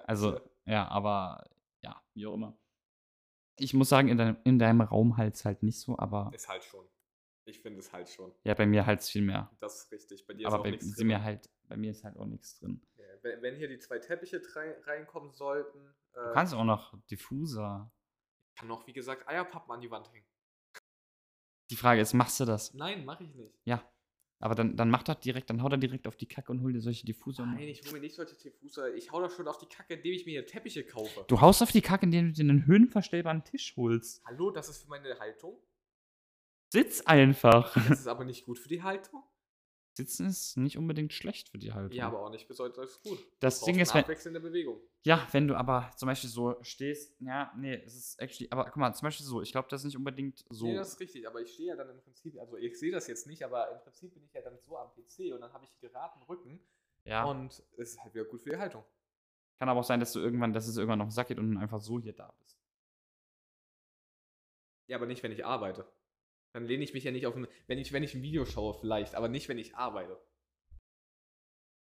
Also, ja. aber ja, wie auch immer. Ich muss sagen, in deinem, in deinem Raum halt es halt nicht so, aber Ist halt schon. Ich finde es halt schon. ja, bei mir halt viel mehr. Das ist richtig. Bei dir ist Aber auch bei, nichts drin. mir halt, bei mir ist halt auch nichts drin. Ja, wenn, wenn hier die zwei Teppiche rein, reinkommen sollten. Äh, Du kannst auch noch Diffuser. kann noch, wie gesagt, Eierpappen an die Wand hängen. Die Frage ist, machst du das? Nein, mache ich nicht. Ja. Aber dann, dann mach doch direkt, dann hau da direkt auf die Kacke und hol dir solche Diffuser. Nein, ich hole mir nicht solche Diffuser. Ich hau doch schon auf die Kacke, indem ich mir hier Teppiche kaufe. Du haust auf die Kacke, indem du dir einen höhenverstellbaren Tisch holst. Hallo, das ist für meine Haltung. Sitz einfach. Das ist aber nicht gut für die Haltung. Sitzen ist nicht unbedingt schlecht für die Haltung. Ja, aber auch nicht besonders gut. Das Ding ist, wenn, abwechselnde Bewegung. ja, wenn du aber zum Beispiel so stehst, ja, nee, es ist actually, aber guck mal, zum Beispiel so, ich glaube, das ist nicht unbedingt so. Nee, das ist richtig, aber ich stehe ja dann im Prinzip, also ich sehe das jetzt nicht, aber im Prinzip bin ich ja dann so am PC und dann habe ich geraden Rücken ja, und es ist halt wieder gut für die Haltung. kann aber auch sein, dass du irgendwann, dass es irgendwann noch Sack geht und einfach so hier da bist. Ja, aber nicht, wenn ich arbeite. Dann lehne ich mich ja nicht auf ein, wenn ich, wenn ich ein Video schaue vielleicht, aber nicht, wenn ich arbeite.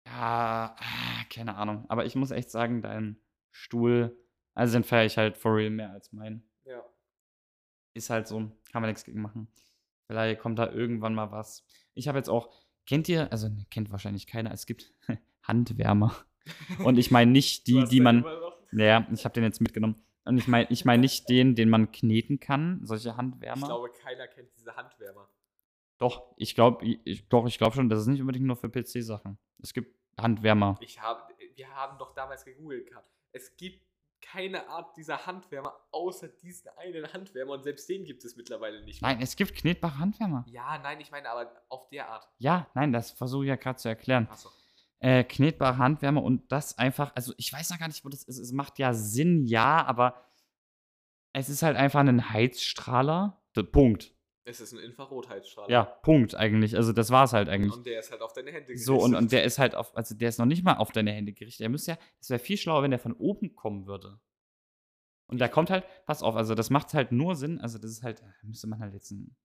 Ja, ah, keine Ahnung. Aber ich muss echt sagen, dein Stuhl, also den feiere ich halt for real mehr als mein. Ja. Ist halt so, kann man nichts gegen machen. Vielleicht kommt da irgendwann mal was. Ich habe jetzt auch, kennt ihr, also ne, kennt wahrscheinlich keiner, es gibt Handwärmer. Und ich meine nicht die, die man, naja, ich habe den jetzt mitgenommen. Und ich meine ich mein nicht den, den man kneten kann, solche Ich Handwärmer. glaube, keiner kennt diese Handwärmer. doch, ich glaube, ich, doch, ich glaube schon, das ist nicht unbedingt nur für PC-Sachen. Es gibt Handwärmer. Ich habe, wir haben doch damals gegoogelt gehabt. Es gibt keine Art dieser Handwärmer außer diesen einen Handwärmer und selbst den gibt es mittlerweile nicht. mehr. Nein, es gibt knetbare Handwärmer. Ja, nein, ich meine aber auf der Art. Ja, nein, das versuche ich ja gerade zu erklären. Achso. Äh, knetbare Handwärmer und das einfach, also ich weiß noch gar nicht, wo das ist. Es macht ja Sinn, ja, aber es ist halt einfach ein Heizstrahler. Punkt. Es ist ein Infrarotheizstrahler. Ja, Punkt eigentlich. Also das war es halt eigentlich. Und der ist halt auf deine Hände So, und, gerichtet. und der ist halt auf, also der ist noch nicht mal auf deine Hände gerichtet. Der müsste ja, es wäre viel schlauer, wenn der von oben kommen würde. Und da kommt halt, pass auf, also das macht halt nur Sinn, also das ist halt, da müsste man halt jetzt einen,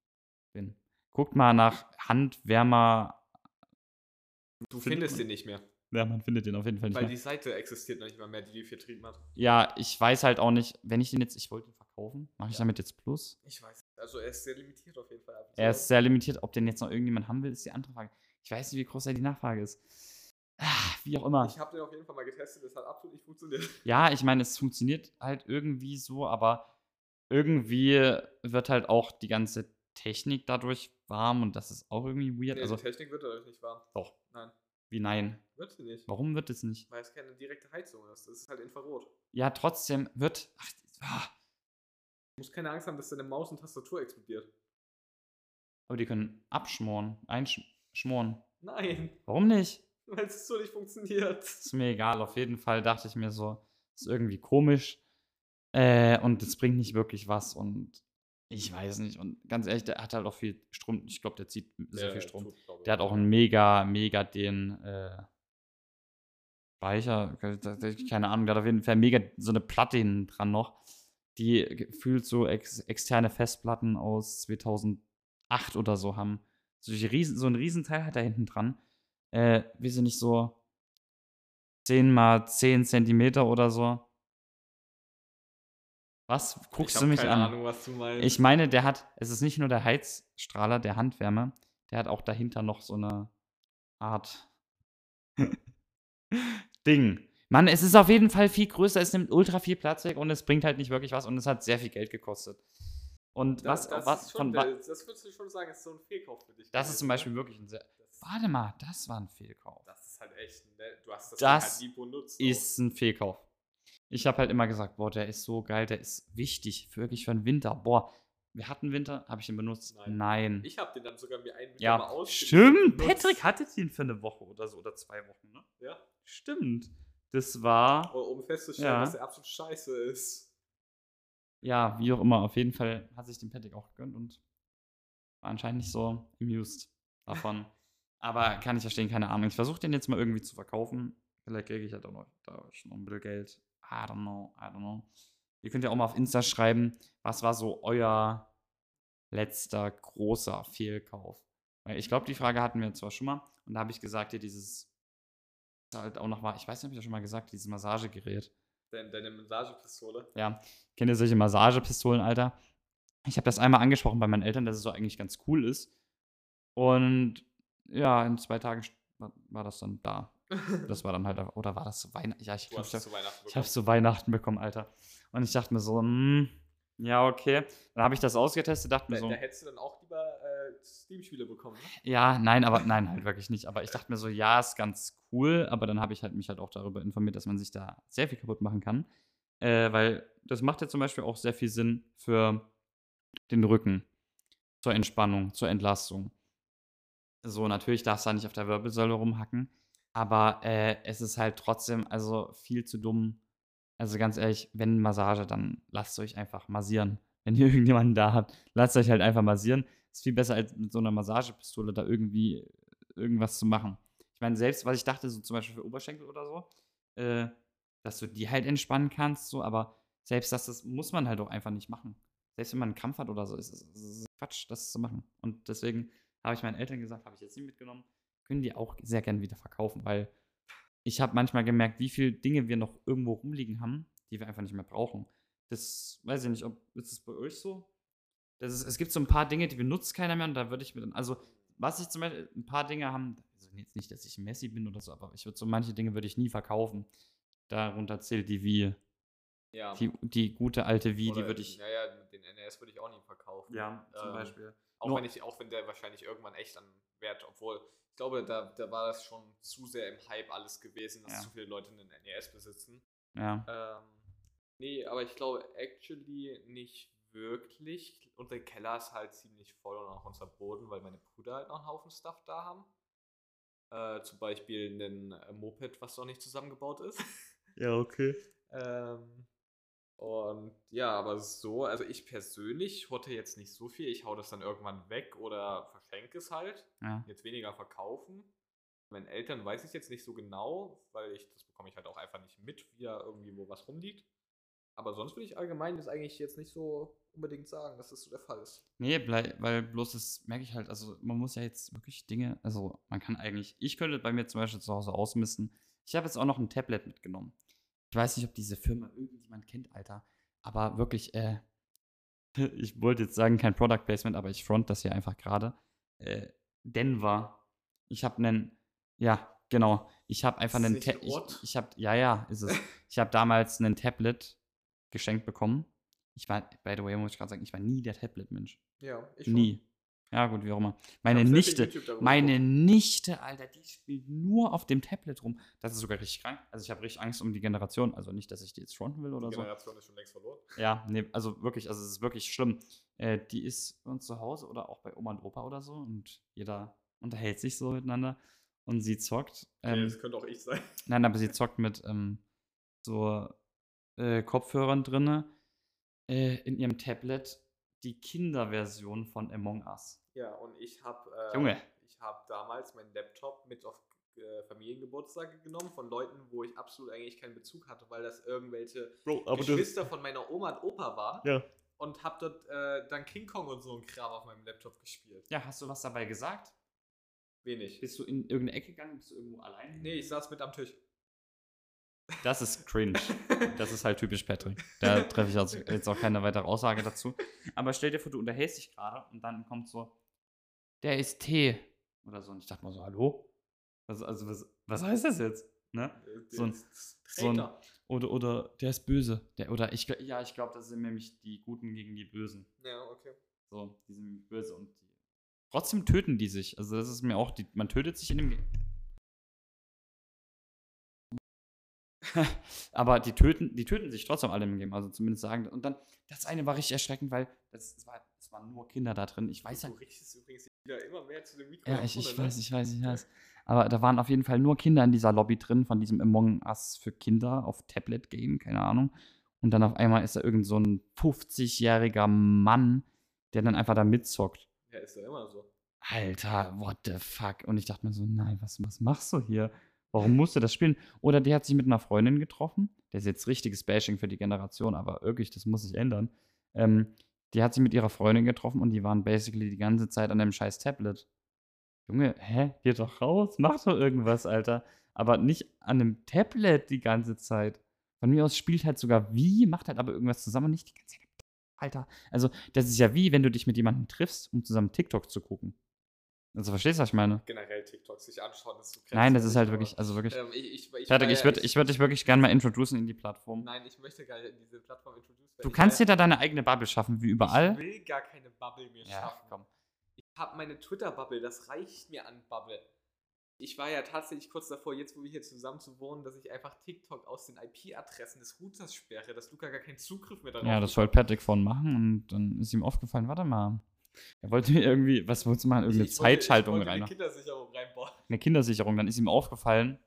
den, guckt mal nach Handwärmer, Du findet findest den nicht mehr. ja, man findet den auf jeden Fall nicht Weil mehr. die Seite existiert noch nicht mal mehr, die die vertrieben hat. Ja, ich weiß halt auch nicht, wenn ich den jetzt, ich wollte ihn verkaufen, mache ich Ja. damit jetzt Plus? Ich weiß. Also er ist sehr limitiert auf jeden Fall. Aber Er ist sehr limitiert, ob den jetzt noch irgendjemand haben will, ist die andere Frage. Ich weiß nicht, wie groß da die Nachfrage ist. Ah, wie auch immer. Ich habe den auf jeden Fall mal getestet, das hat absolut nicht funktioniert. Ja, ich meine, es funktioniert halt irgendwie so, aber irgendwie wird halt auch die ganze Technik dadurch warm und das ist auch irgendwie weird. Nee, also, die Technik wird dadurch nicht warm. doch. Nein, Wie nein? wird sie nicht. Warum wird es nicht? Weil es keine direkte Heizung ist. Das ist halt Infrarot. Ja, trotzdem wird. Ach, ah, Du musst keine Angst haben, dass deine Maus und Tastatur explodiert. aber die können abschmoren, einschmoren. Nein, Warum nicht? weil es so nicht funktioniert. Ist mir egal, auf jeden Fall dachte ich mir so, ist irgendwie komisch. Äh, und es bringt nicht wirklich was und ich weiß nicht. Und ganz ehrlich, der hat halt auch viel Strom. Ich glaube, der zieht sehr viel Strom. Der hat auch einen mega, mega den äh, Speicher, keine Ahnung, der hat auf jeden Fall mega so eine Platte hinten dran noch, die gefühlt so ex externe Festplatten aus 2008 oder so haben. So, riesen, so ein Riesenteil hat er hinten dran. Äh, wie sie nicht so 10 mal 10 Zentimeter oder so. Was guckst ich du mich keine an? Ahnung, was du meinst. Ich meine, der hat, es ist nicht nur der Heizstrahler, der Handwärme, der hat auch dahinter noch so eine Art Ding. Mann, es ist auf jeden Fall viel größer, es nimmt ultra viel Platz weg und es bringt halt nicht wirklich was und es hat sehr viel Geld gekostet. Und was, das, was ist schon, von der- das würdest du schon sagen, ist so ein Fehlkauf für dich. Das ist zum gewesen, Beispiel ne? wirklich ein sehr. Das, Warte mal, das war ein Fehlkauf. das ist halt echt, ne? du hast das, Das Ding halt nie benutzt. Ist ein Fehlkauf. Ich habe halt immer gesagt, boah, der ist so geil, der ist wichtig, für wirklich für den Winter. Boah, wir hatten Winter, habe ich ihn benutzt? Nein. Nein. Ich habe den dann sogar mir einen Winter mal ja, ausgeliehen stimmt. und benutzt. Patrick hatte den für eine Woche oder so oder zwei Wochen, ne? Ja, Stimmt. Das war, um festzustellen, Ja. dass er absolut scheiße ist. ja, wie auch immer, auf jeden Fall hat sich den Patrick auch gegönnt und war anscheinend nicht so amused davon. Aber kann ich verstehen, keine Ahnung. Ich versuche den jetzt mal irgendwie zu verkaufen. Vielleicht kriege ich halt auch noch, da schon noch ein bisschen Geld. I don't know, I don't know. Ihr könnt ja auch mal auf Insta schreiben, was war so euer letzter großer Fehlkauf? Weil ich glaube, die Frage hatten wir zwar schon mal und da habe ich gesagt, hier dieses halt auch noch mal, ich weiß nicht, ob ich das schon mal gesagt, dieses Massagegerät. Deine, deine Massagepistole. Ja, kennt ihr solche Massagepistolen, Alter? Ich habe das einmal angesprochen bei meinen Eltern, dass es so eigentlich ganz cool ist. Und ja, in zwei Tagen war das dann da. Das war dann halt, oder war das zu Weihnachten? Ja, ich glaube, ich, es zu Weihnachten ich bekommen. habe es zu Weihnachten bekommen, Alter. Und ich dachte mir so, hm, ja, okay. Dann habe ich das ausgetestet, dachte mir so, da hättest du dann auch lieber äh, Steam-Spiele bekommen, ne? ja, nein, aber nein, halt wirklich nicht. Aber ich dachte mir so, ja, ist ganz cool, aber dann habe ich halt mich halt auch darüber informiert, dass man sich da sehr viel kaputt machen kann. Äh, weil das macht ja zum Beispiel auch sehr viel Sinn für den Rücken, zur Entspannung, zur Entlastung. So, natürlich darfst du da nicht auf der Wirbelsäule rumhacken, aber äh, es ist halt trotzdem also viel zu dumm. Also ganz ehrlich, wenn Massage, dann lasst euch einfach massieren. Wenn ihr irgendjemanden da habt, lasst euch halt einfach massieren. Ist viel besser als mit so einer Massagepistole da irgendwie irgendwas zu machen. Ich meine, selbst was ich dachte, so zum Beispiel für Oberschenkel oder so, äh, dass du die halt entspannen kannst, so, aber selbst das, das muss man halt auch einfach nicht machen. Selbst wenn man einen Krampf hat oder so, ist, es Quatsch, das zu machen. Und deswegen habe ich meinen Eltern gesagt, habe ich jetzt nicht mitgenommen, können die auch sehr gern wieder verkaufen, weil ich habe manchmal gemerkt, wie viele Dinge wir noch irgendwo rumliegen haben, die wir einfach nicht mehr brauchen. Das weiß ich nicht, ob ist es bei euch so? Das ist, es gibt so ein paar Dinge, die benutzt keiner mehr und da würde ich mir dann, also was ich zum Beispiel, ein paar Dinge haben, also jetzt nicht, dass ich Messi bin oder so, aber ich würde so manche Dinge würde ich nie verkaufen. Darunter zählt die Wie, Ja. die, die gute alte Wie, die Oder- würde ich, Ja, ja, den NES würde ich auch nie verkaufen. ja, zum Ähm, Beispiel. Auch Nur- wenn ich, auch wenn der wahrscheinlich irgendwann echt an Wert, obwohl ich glaube, da, da war das schon zu sehr im Hype alles gewesen, dass Ja. zu viele Leute einen NES besitzen. Ja, Ähm, nee, aber ich glaube actually nicht wirklich. Unser Keller ist halt ziemlich voll und auch unser Boden, weil meine Brüder halt noch einen Haufen Stuff da haben. Äh, zum Beispiel ein äh, Moped, was noch nicht zusammengebaut ist. ja, okay. Ähm, und ja, aber so, also ich persönlich horte jetzt nicht so viel. Ich hau das dann irgendwann weg oder verschenke es halt. Ja. Jetzt weniger verkaufen. Meinen Eltern weiß ich jetzt nicht so genau, weil ich, das bekomme ich halt auch einfach nicht mit, wie da irgendwie wo was rumliegt. Aber sonst würde ich allgemein das eigentlich jetzt nicht so unbedingt sagen, dass das so der Fall ist. Nee, weil bloß das merke ich halt, also man muss ja jetzt wirklich Dinge, also man kann eigentlich, ich könnte bei mir zum Beispiel zu Hause ausmisten. Ich habe jetzt auch noch ein Tablet mitgenommen. Ich weiß nicht, ob diese Firma irgendjemand kennt, Alter, aber wirklich, äh, ich wollte jetzt sagen, kein Product Placement, aber ich front das hier einfach gerade. Äh, Denver. Ich habe einen, ja, genau, ich habe einfach einen, Ta ich, ich habe, ja, ja, ist es. Ich habe damals einen Tablet geschenkt bekommen. Ich war, by the way, muss ich gerade sagen, ich war nie der Tablet-Mensch. Ja, ich Nie. Ja, gut, wie auch immer. Meine Nichte, meine. Nichte, Alter, die spielt nur auf dem Tablet rum. Das ist sogar richtig krank. Also ich habe richtig Angst um die Generation. Also nicht, dass ich die jetzt fronten will oder Die so. Generation ist schon längst verloren. Ja, nee, also wirklich, also es ist wirklich schlimm. Äh, die ist bei uns zu Hause oder auch bei Oma und Opa oder so und jeder unterhält sich so miteinander und sie zockt. Okay, Ähm, das könnte auch ich sein. Nein, aber sie zockt mit ähm, so äh, Kopfhörern drinne äh, in ihrem Tablet die Kinderversion von Among Us. Ja, und ich habe äh, Junge. ich habe damals meinen Laptop mit auf äh, Familiengeburtstage genommen von Leuten, wo ich absolut eigentlich keinen Bezug hatte, weil das irgendwelche Bro, Geschwister von meiner Oma und Opa waren Ja. und habe dort äh, dann King Kong und so ein Kram auf meinem Laptop gespielt. Ja, hast du was dabei gesagt? Wenig. Bist du in irgendeine Ecke gegangen? Bist du irgendwo allein? Nee, ich saß mit am Tisch. Das ist cringe. Das ist halt typisch Patrick. Da treffe ich also jetzt auch keine weitere Aussage dazu. Aber stell dir vor, du unterhältst dich gerade und dann kommt so, der ist Tee oder so. Und ich dachte mal so, hallo? Was, also, was, was heißt das jetzt? Ne? So ein- so ein-. Oder, oder der ist böse. Der, oder ich, ja, ich glaube, das sind nämlich die Guten gegen die Bösen. Ja, okay. So, die sind nämlich böse und die. Trotzdem töten die sich. Also das ist mir auch, die, man tötet sich in dem. Aber die töten, die töten sich trotzdem alle im Game. Also zumindest sagen. Und dann, das eine war richtig erschreckend, weil das, das, war, das waren nur Kinder da drin. Ich weiß ja Du richtest übrigens wieder immer mehr zu dem Mikro. Ja, ich, ich ne? weiß, ich weiß, ich weiß. Aber da waren auf jeden Fall nur Kinder in dieser Lobby drin, von diesem Among Us für Kinder auf Tablet-Game, keine Ahnung. Und dann auf einmal ist da irgend so ein 50-jähriger Mann, der dann einfach da mitzockt. Ja, ist ja immer so. Alter, what the fuck? Und ich dachte mir so, nein, was, was machst du hier? Warum musst du das spielen? Oder der hat sich mit einer Freundin getroffen. Das ist jetzt richtiges Bashing für die Generation, aber wirklich, das muss sich ändern. Ähm, die hat sich mit ihrer Freundin getroffen und die waren basically die ganze Zeit an dem scheiß Tablet. Junge, hä? Geh doch raus, mach doch irgendwas, Alter. Aber nicht an einem Tablet die ganze Zeit. Von mir aus spielt halt sogar wie, macht halt aber irgendwas zusammen und nicht die ganze Zeit. Alter. Also, das ist ja wie, wenn du dich mit jemandem triffst, um zusammen TikTok zu gucken. Also, verstehst du, was ich meine? Generell TikToks sich anschauen, ist so Nein, das ist halt wirklich, also wirklich. Ähm, ich, ich, ich Fertig, ich ja- würde ich würd dich wirklich gerne mal introducen in die Plattform. Nein, ich möchte gar nicht in diese Plattform introduced werden. Du Ich kannst dir da deine eigene Bubble schaffen, wie überall. Ich will gar keine Bubble mir Ja, schaffen. komm. Ich habe meine Twitter-Bubble, das reicht mir an Bubble. Ich war ja tatsächlich kurz davor, jetzt wo wir hier zusammen zu wohnen, dass ich einfach TikTok aus den IP-Adressen des Routers sperre, dass Luca gar keinen Zugriff mehr darauf Ja, das hat. wollte Patrick von machen und dann ist ihm aufgefallen, warte mal. Er wollte mir irgendwie, was wolltest du machen? Irgendeine Ich- ich wollte- Zeitschaltung ich wollte rein. Eine Kindersicherung reinbauen. Eine Kindersicherung. Dann ist ihm aufgefallen,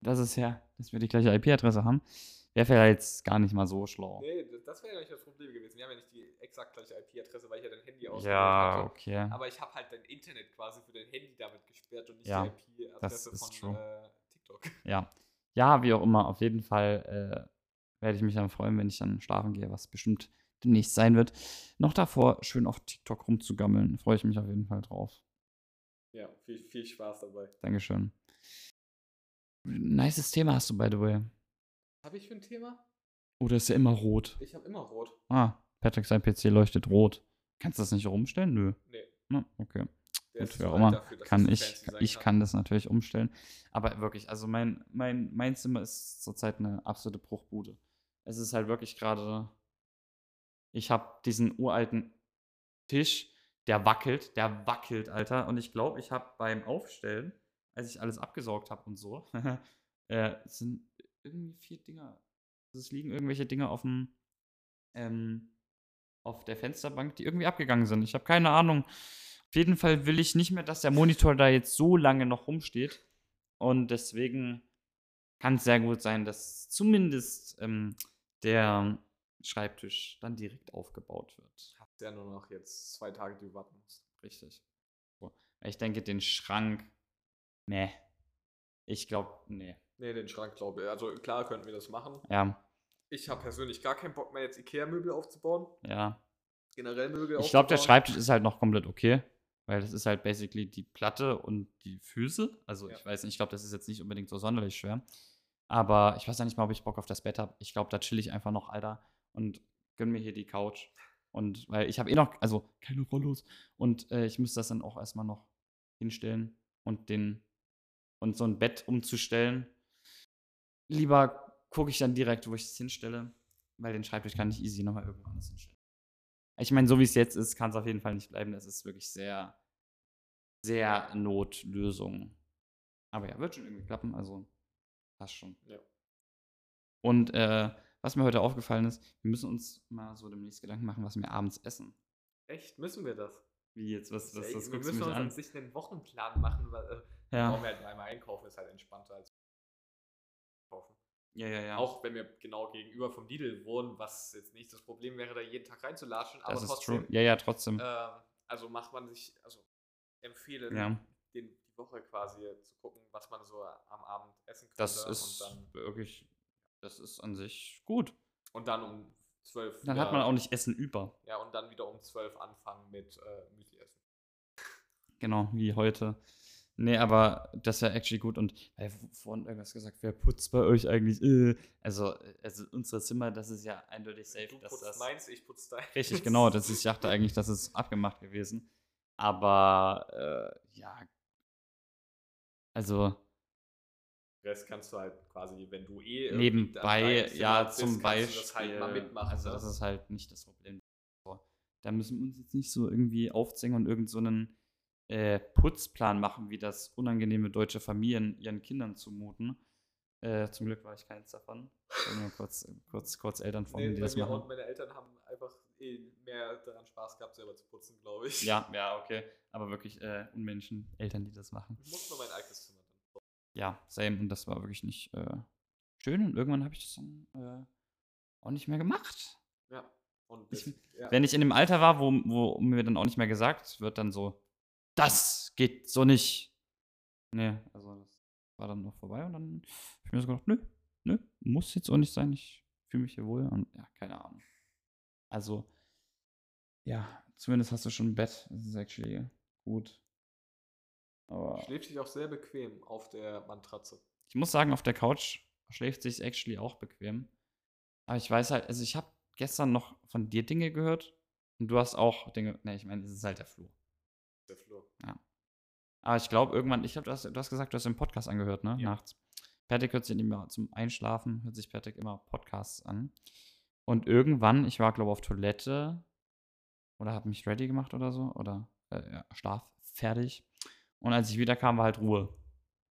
dass es ja, dass wir die gleiche IP-Adresse haben. Wäre vielleicht jetzt gar nicht mal so schlau. Nee, das- wäre ja nicht das Problem gewesen. Wir haben ja nicht die exakt gleiche IP-Adresse, weil ich ja dein Handy ausgewählt Ja, hatte. okay. Aber ich habe halt dein Internet quasi für dein Handy damit gesperrt und nicht Ja, die IP-Adresse von äh, TikTok. Ja. Ja, wie auch immer, auf jeden Fall äh, werde ich mich dann freuen, wenn ich dann schlafen gehe, was bestimmt demnächst sein wird. Noch davor schön auf TikTok rumzugammeln. Freue ich mich auf jeden Fall drauf. Ja, viel, viel Spaß dabei. Dankeschön. Nices Thema hast du, by the way. Was habe ich für ein Thema? Oder ist ja immer rot? Ich habe immer rot. Ah, Patrick, sein PC leuchtet rot. Kannst du das nicht rumstellen? Nö. Nee, Na, okay. der Gut, zu auch immer. kann ich, ich kann das natürlich umstellen. Aber wirklich, also mein, mein, mein Zimmer ist zurzeit eine absolute Bruchbude. Es ist halt wirklich gerade. Ich habe diesen uralten Tisch, der wackelt, der wackelt, Alter. Und ich glaube, ich habe beim Aufstellen, als ich alles abgesaugt habe und so, äh, sind irgendwie vier Dinger. Es liegen irgendwelche Dinge auf dem, ähm, auf der Fensterbank, die irgendwie abgegangen sind. Ich habe keine Ahnung. Auf jeden Fall will ich nicht mehr, dass der Monitor da jetzt so lange noch rumsteht. Und deswegen kann es sehr gut sein, dass zumindest ähm, der Schreibtisch dann direkt aufgebaut wird. Hast ja nur noch jetzt zwei Tage, die du warten musst. Richtig. So. Ich denke, den Schrank. Nee. Ich glaube, nee. Nee, den Schrank glaube ich. Also klar könnten wir das machen. Ja, Ich habe persönlich gar keinen Bock mehr, jetzt Ikea-Möbel aufzubauen. ja. Generell Möbel Ich glaube, der aufzubauen. Schreibtisch ist halt noch komplett okay. Weil das ist halt basically die Platte und die Füße. Also Ja. ich weiß nicht, ich glaube, das ist jetzt nicht unbedingt so sonderlich schwer. Aber ich weiß ja nicht mal, ob ich Bock auf das Bett habe. Ich glaube, da chill ich einfach noch, Alter. Und gönn mir hier die Couch. Und weil ich habe eh noch, also keine Rollos. Und äh, ich müsste das dann auch erstmal noch hinstellen und den und so ein Bett umzustellen. Lieber gucke ich dann direkt, wo ich es hinstelle, weil den Schreibtisch kann ich easy nochmal irgendwo anders hinstellen. Ich meine, so wie es jetzt ist, kann es auf jeden Fall nicht bleiben. Das ist wirklich sehr, sehr Notlösung. Aber ja, wird schon irgendwie klappen, also passt schon. Ja. Und äh, was mir heute aufgefallen ist, wir müssen uns mal so demnächst Gedanken machen, was wir abends essen. Echt? Müssen wir das? Wie jetzt, was, was Ey, das wir müssen uns an? sich einen Wochenplan machen, weil äh, Ja. wir halt einmal einkaufen, ist halt entspannter als kaufen. ja, ja, ja. Auch wenn wir genau gegenüber vom Lidl wohnen, was jetzt nicht das Problem wäre, da jeden Tag reinzulatschen, aber das ist trotzdem. true. Ja, ja, trotzdem. Ähm, also macht man sich, also empfehlen, ja, den, die Woche quasi zu gucken, was man so am Abend essen könnte. das ist und, dann, wirklich, das ist an sich gut. und dann um 12 Dann hat man auch nicht Essen über. Ja, und dann wieder um 12 anfangen mit äh, Müsli essen. Genau, wie heute. Nee, aber das wäre actually gut. Und weil vorhin irgendwas gesagt, wer putzt bei euch eigentlich? Äh, also, also unsere Zimmer, das ist ja eindeutig safe, du dass putzt das. meins, ich putze deins. Richtig, genau. Das ist, ich dachte eigentlich, das ist abgemacht gewesen. Aber äh, ja. Also, Rest kannst du halt quasi, wenn du eh Nebenbei, ja, zum Beispiel. das halt mal mitmachen. also, ne? das ist halt nicht das Problem. Da müssen wir uns jetzt nicht so irgendwie aufzwingen und irgend so einen äh, Putzplan machen, wie das unangenehme deutsche Familien ihren Kindern zumuten. Äh, zum Glück war ich keins davon. Nur kurz, kurz, kurz Eltern von mir, Nee, die bei das mir machen. auch, meine Eltern haben einfach eh mehr daran Spaß gehabt, selber zu putzen, glaube ich. Ja, ja, okay. Aber wirklich äh, Unmenschen, Eltern, die das machen. Ich muss nur mein eigenes. Ja, same. Und das war wirklich nicht äh, schön. Und irgendwann habe ich das dann äh, auch nicht mehr gemacht. Ja. Und Ich- das, ja. Wenn ich in dem Alter war, wo, wo mir dann auch nicht mehr gesagt wird, dann so, das geht so nicht. Nee, also das war dann noch vorbei und dann habe ich mir so gedacht, nö, nö, muss jetzt auch nicht sein. Ich fühle mich hier wohl und ja, keine Ahnung. Also, ja, zumindest hast du schon ein Bett. Das ist actually gut. Aber schläft sich auch sehr bequem auf der Matratze. ich muss sagen, auf der Couch schläft sich actually auch bequem. Aber ich weiß halt, also ich habe gestern noch von dir Dinge gehört und du hast auch Dinge, ne, ich meine, es ist halt der Flur. Der Flur. Aber ich glaube irgendwann, ich habe du hast, du hast gesagt, du hast den Podcast angehört, ne? Ja. Nachts. Patrick hört sich immer zum Einschlafen, hört sich Patrick immer Podcasts an. Und irgendwann, ich war, glaube ich, auf Toilette oder habe mich ready gemacht oder so, oder äh, ja, schlaf fertig. Und als ich wiederkam, war halt Ruhe,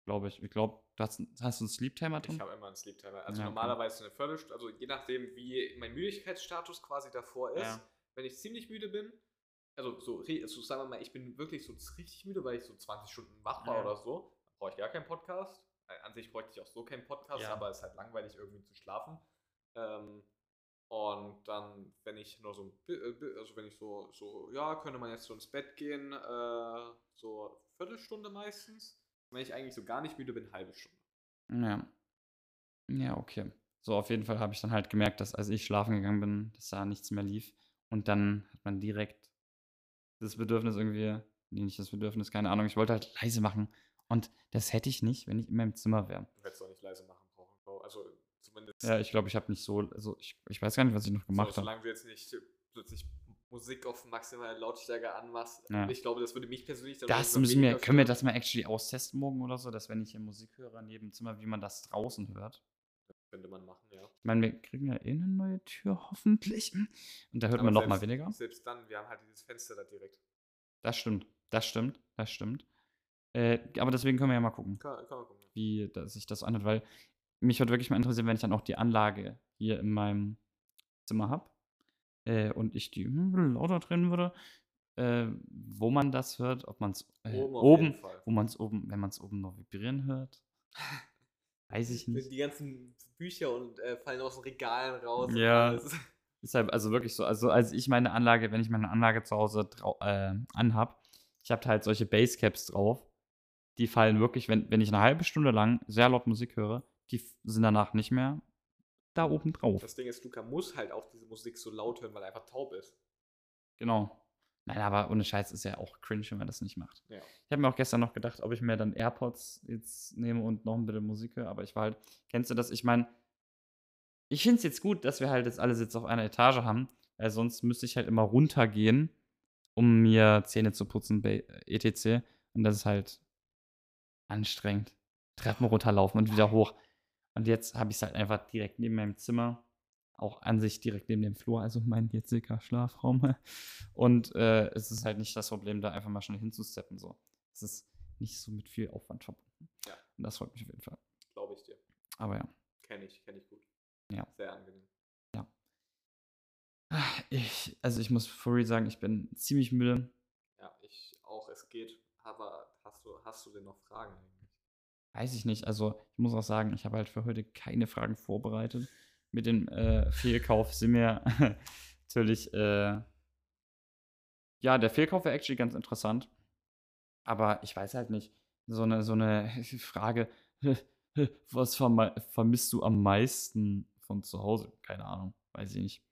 glaube ich. Ich glaube, du hast, hast du einen Sleep-Timer drin? Ich habe immer einen Sleep Timer. Also Ja, okay. normalerweise eine Viertelstunde, also je nachdem, wie mein Müdigkeitsstatus quasi davor ist. Ja. Wenn ich ziemlich müde bin, also so, also sagen wir mal, ich bin wirklich so richtig müde, weil ich so 20 Stunden wach war Ja. oder so, brauche ich gar keinen Podcast. Äh, An sich bräuchte ich auch so keinen Podcast, aber es ist halt langweilig irgendwie zu schlafen. Ähm, und dann, wenn ich nur so, äh, also wenn ich so, so, ja, könnte man jetzt so ins Bett gehen, äh, so Viertelstunde meistens. Wenn ich eigentlich so gar nicht müde bin, halbe Stunde. Ja. Ja, okay. So, auf jeden Fall habe ich dann halt gemerkt, dass als ich schlafen gegangen bin, dass da nichts mehr lief. Und dann hat man direkt das Bedürfnis irgendwie, nee, nicht das Bedürfnis, keine Ahnung, ich wollte halt leise machen. Und das hätte ich nicht, wenn ich in meinem Zimmer wäre. Du hättest auch nicht leise machen brauchen. Also zumindest. Ja, ich glaube, ich habe nicht so, also ich, ich weiß gar nicht, was ich noch gemacht so, habe. solange du jetzt nicht plötzlich Musik auf maximale Lautstärke anmachst. Ja. Ich glaube, das würde mich persönlich dann Das müssen wir, können wir das mal actually austesten morgen oder so, dass wenn ich hier Musik höre in jedem Zimmer, wie man das draußen hört. Könnte man machen, ja. Ich meine, wir kriegen ja eh eine neue Tür, hoffentlich. Und da hört Aber man noch mal selbst- weniger. Selbst dann, wir haben halt dieses Fenster da direkt. Das stimmt, das stimmt, das stimmt. Äh, aber deswegen können wir ja mal gucken, Kann, kann gucken. wie das, sich das anhört, weil mich würde wirklich mal interessieren, wenn ich dann auch die Anlage hier in meinem Zimmer habe äh, und ich die hm, lauter drehen würde, äh, wo man das hört, ob man es äh, Oben oben, wo man es oben, wenn man es oben noch vibrieren hört, weiß ich nicht. Die ganzen Bücher und äh, fallen aus den Regalen raus. Ja. Deshalb, also wirklich so, also als ich meine Anlage, wenn ich meine Anlage zu Hause äh, anhab, ich habe halt solche Basecaps drauf, die fallen wirklich, wenn, wenn ich eine halbe Stunde lang sehr laut Musik höre, die sind danach nicht mehr da oben drauf. Das Ding ist, Luca muss halt auch diese Musik so laut hören, weil er einfach taub ist. Genau. Nein, aber ohne Scheiß ist ja auch cringe, wenn man das nicht macht. Ja. Ich habe mir auch gestern noch gedacht, ob ich mir dann AirPods jetzt nehme und noch ein bisschen Musik höre, aber ich war halt, kennst du das? Ich meine, ich finde es jetzt gut, dass wir halt jetzt alle jetzt auf einer Etage haben, weil sonst müsste ich halt immer runtergehen, um mir Zähne zu putzen, bei etc. Und das ist halt anstrengend. Treppen runterlaufen und wieder hoch. Und jetzt habe ich es halt einfach direkt neben meinem Zimmer, auch an sich direkt neben dem Flur, also mein jetziger Schlafraum. Und äh, es ist halt nicht das Problem, da einfach mal schnell hinzusteppen. So. Es ist nicht so mit viel Aufwand verbunden. Ja. Und das freut mich auf jeden Fall. Glaube ich dir. Aber ja. Kenne ich, kenne ich gut. Ja. Sehr angenehm. Ich, also ich muss real sagen, ich bin ziemlich müde. Ja, ich auch, es geht. Aber hast du, hast du denn noch Fragen? Weiß ich nicht. Also ich muss auch sagen, ich habe halt für heute keine Fragen vorbereitet. Mit dem äh, Fehlkauf sind mir natürlich, äh, ja, der Fehlkauf wäre actually ganz interessant. Aber ich weiß halt nicht. So eine, so eine Frage, was vermisst du am meisten von zu Hause? Keine Ahnung, weiß ich nicht.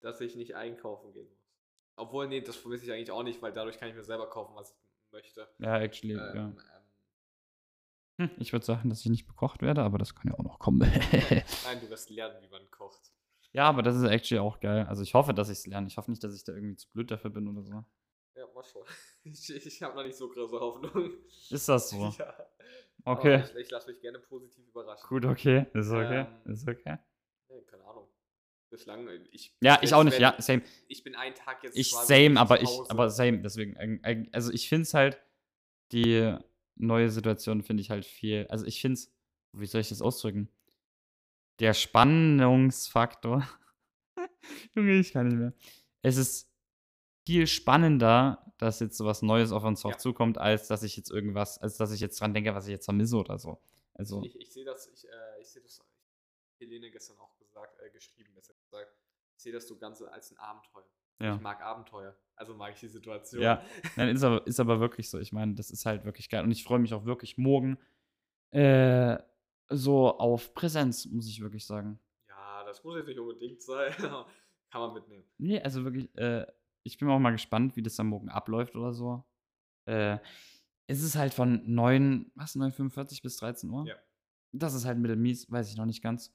Dass ich nicht einkaufen gehen muss. Obwohl, nee, das vermisse ich eigentlich auch nicht, weil dadurch kann ich mir selber kaufen, was ich möchte. Ja, actually, Ähm, ja. Hm, Ich würde sagen, dass ich nicht bekocht werde, aber das kann ja auch noch kommen. nein, du wirst lernen, wie man kocht. ja, aber das ist actually auch geil. Also ich hoffe, dass ich es lerne. Ich hoffe nicht, dass ich da irgendwie zu blöd dafür bin oder so. Ja, mal schon. Ich, ich habe noch nicht so große Hoffnung. Ist das so? Ja. Aber Okay. Ich, ich lasse mich gerne positiv überraschen. Gut, okay. Ist okay. Ähm, Ist okay. Nee, keine Ahnung. Bislang, äh, ich. Ja, ich auch nicht. wenn- Ja, same. Ich bin einen Tag jetzt. Ich quasi same, zu aber ich, aber same. Deswegen, eig- eig- also ich finde es halt, die neue Situation finde ich halt viel. Also ich finde es, wie soll ich das ausdrücken? Der Spannungsfaktor. Junge, ich kann nicht mehr. Es ist viel spannender, dass jetzt sowas Neues auf uns Ja. zukommt, als dass ich jetzt irgendwas, als dass ich jetzt dran denke, was ich jetzt vermisse oder so. Also, Ich, ich sehe das, ich, äh, ich sehe das, Helene gestern auch gesagt, äh, geschrieben, besser gesagt. Ich sehe das so Ganze als ein Abenteuer. Ja. Ich mag Abenteuer. Also mag ich die Situation. Ja. Nein, ist aber, ist aber wirklich so. Ich meine, das ist halt wirklich geil. Und ich freue mich auch wirklich morgen äh, so auf Präsenz, muss ich wirklich sagen. Ja, das muss jetzt nicht unbedingt sein. Kann man mitnehmen. Nee, also wirklich, äh, ich bin auch mal gespannt, wie das dann morgen abläuft oder so. Äh, es ist halt von 9, was, 9.45 bis 13 Uhr? Ja. Das ist halt mittelmies, weiß ich noch nicht ganz.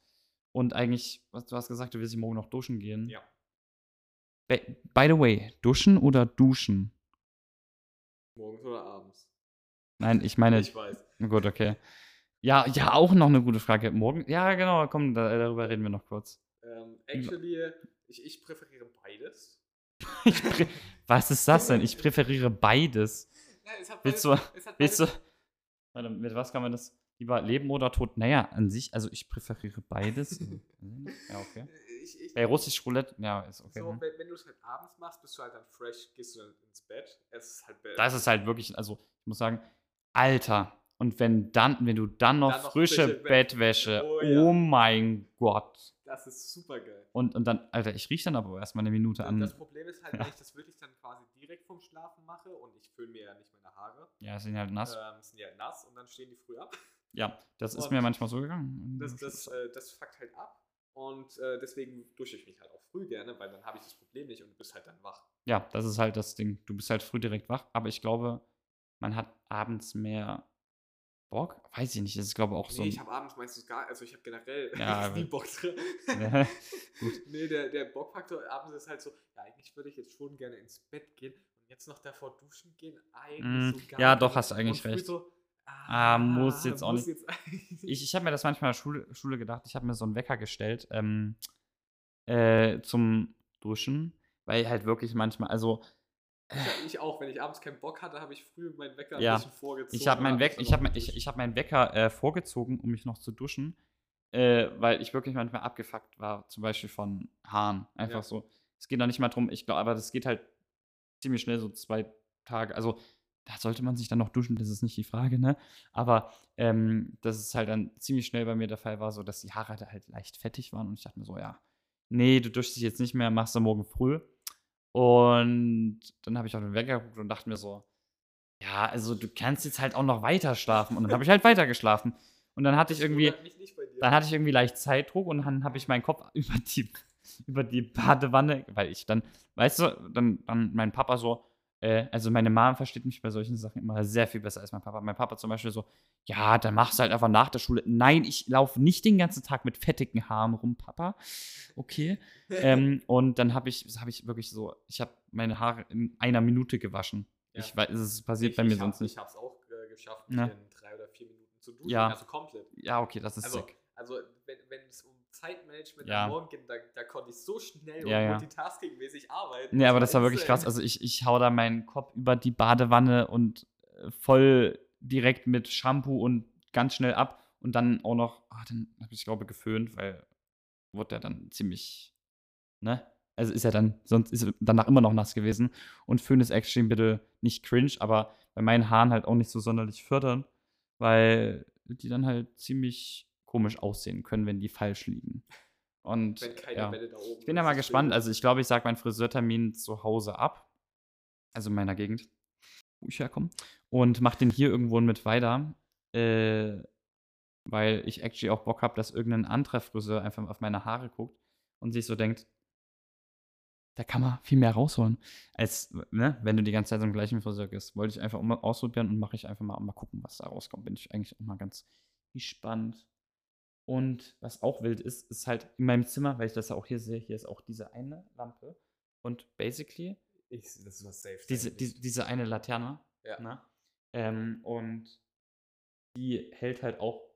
Und eigentlich, was du hast gesagt, du willst morgen noch duschen gehen. Ja. By, the way, duschen oder duschen? Morgens oder abends. Nein, ich meine, ich weiß. Gut, okay. Ja, ja, auch noch eine gute Frage. Morgen, ja, genau, komm, da, darüber reden wir noch kurz. Ähm, actually, ich, ich präferiere beides. Ich prä Was ist das denn? Ich präferiere beides. Ja, es hat Willst beides- du- es hat Willst du, warte, mit was kann man das? Lieber Leben oder Tod? Naja, an sich, also ich präferiere beides. ja, okay. Ich, ich, Bei Russisch Roulette, ja, ist okay. so, hm. wenn, wenn du es halt abends machst, bist du halt dann fresh, gehst du dann ins Bett. Es ist halt be- Das ist halt wirklich, also ich muss sagen, Alter. Und wenn dann, wenn du dann noch, Dann noch frische frische Bettwäsche, Oh oh, ja. mein Gott. das ist super geil. Und, und dann, Alter, ich rieche dann aber erstmal eine Minute an. Das Problem ist halt, Ja. wenn ich das wirklich dann quasi direkt vom Schlafen mache und ich föhne mir ja nicht meine Haare, Ja, sind halt nass. ähm, sind ja nass und dann stehen die früh ab. Ja, das ist Und mir manchmal so gegangen. Das, das, äh, das fuckt halt ab. Und äh, deswegen dusche ich mich halt auch früh gerne, weil dann habe ich das Problem nicht und du bist halt dann wach. ja, das ist halt das Ding. Du bist halt früh direkt wach, aber ich glaube, man hat abends mehr Bock. Weiß ich nicht, das ist glaube ich auch so. nee, ich habe abends meistens gar, also ich habe generell Ja, nie Bock drin. Nee, der, der Bockfaktor abends ist halt so, ja, eigentlich würde ich jetzt schon gerne ins Bett gehen und jetzt noch davor duschen gehen, eigentlich Mm, so gar ja, doch, nicht. hast du eigentlich recht. So, Ah, muss jetzt auch nicht. jetzt. Ich, ich habe mir das manchmal in der Schule, Schule gedacht, ich habe mir so einen Wecker gestellt ähm, äh, zum Duschen, weil halt wirklich manchmal, also Ich, ich auch, wenn ich abends keinen Bock hatte, habe ich früh meinen Wecker Ja. ein bisschen vorgezogen. Ich habe meinen hab Weck, ich noch ich, ich hab meinen Wecker äh, vorgezogen, um mich noch zu duschen, äh, weil ich wirklich manchmal abgefuckt war, zum Beispiel von Haaren. Einfach Ja. so. Es geht da nicht mal drum, ich glaube, aber das geht halt ziemlich schnell, so zwei Tage. Also da sollte man sich dann noch duschen, das ist nicht die Frage, ne? Aber ähm, dass es halt dann ziemlich schnell bei mir der Fall war, so dass die Haare da halt leicht fettig waren und ich dachte mir so, ja, nee, du duschst dich jetzt nicht mehr, machst du morgen früh. Und dann habe ich auf den Wecker geguckt und dachte mir so, ja, also du kannst jetzt halt auch noch weiter schlafen. Und dann habe ich halt weiter geschlafen. Und dann hatte ich irgendwie, dann hatte ich irgendwie leicht Zeitdruck und dann habe ich meinen Kopf über die, über die Badewanne, weil ich dann, weißt du, dann, dann mein Papa so, äh, also meine Mom versteht mich bei solchen Sachen immer sehr viel besser als mein Papa. Mein Papa zum Beispiel so, ja, dann machst du halt einfach nach der Schule. Nein, ich laufe nicht den ganzen Tag mit fettigen Haaren rum, Papa. Okay. ähm, und dann habe ich, habe ich wirklich so, ich habe meine Haare in einer Minute gewaschen. Ja. Ich weiß, es passiert Ich- bei mir hab- sonst nicht. Ich habe es auch äh, geschafft, mich Na. in drei oder vier Minuten zu duschen. Ja. Also komplett. Ja, okay, das ist Also, sick. also wenn, wenn es um Zeitmanagement Ja. am Morgen geht, da, da konnte ich so schnell Ja, und ja. multitasking-mäßig arbeiten. Nee, aber das war wirklich krass. Also ich, ich hau da meinen Kopf über die Badewanne und äh, voll direkt mit Shampoo und ganz schnell ab. Und dann auch noch, ah, dann habe ich glaube geföhnt, weil wurde der dann ziemlich, ne? Also ist er dann, sonst ist er danach immer noch nass gewesen. Und Föhn ist actually bitte nicht cringe, aber bei meinen Haaren halt auch nicht so sonderlich fördern, weil die dann halt ziemlich komisch aussehen können, wenn die falsch liegen. Und ja. Ich bin ja mal gespannt. Also ich glaube, ich sage meinen Friseurtermin zu Hause ab. Also in meiner Gegend, wo ich herkomme. Und mache den hier irgendwo mit weiter. Äh, weil ich actually auch Bock habe, dass irgendein anderer Friseur einfach auf meine Haare guckt und sich so denkt, da kann man viel mehr rausholen, als ne, wenn du die ganze Zeit zum gleichen Friseur gehst. Wollte ich einfach mal ausprobieren und mache ich einfach mal, mal gucken, was da rauskommt. Bin ich eigentlich auch mal ganz gespannt. Und was auch wild ist, ist halt in meinem Zimmer, weil ich das ja auch hier sehe, hier ist auch diese eine Lampe. Und basically Ich, das ist was safe. diese, diese, diese eine Laterne. Ja. Ne? Ähm, und die hält halt auch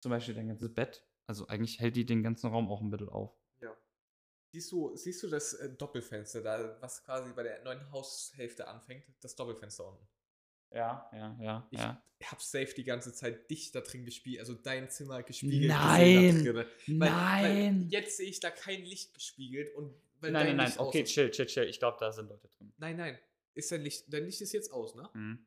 zum Beispiel dein ganzes Bett. Also eigentlich hält die den ganzen Raum auch ein bisschen auf. Ja. Siehst du, siehst du das äh, Doppelfenster da, was quasi bei der neuen Haushälfte anfängt? Das Doppelfenster unten. Ja, ja, ja, Ich ja. hab safe die ganze Zeit dich da drin gespiegelt, also dein Zimmer gespiegelt. Nein! gesehen da drinne. Weil, Nein! Weil jetzt sehe ich da kein Licht gespiegelt und weil nein, dein nein, nein. Okay, chill, chill, chill. Ich glaube, da sind Leute drin. Nein, nein. Ist dein Licht, dein Licht ist jetzt aus, ne? Mhm.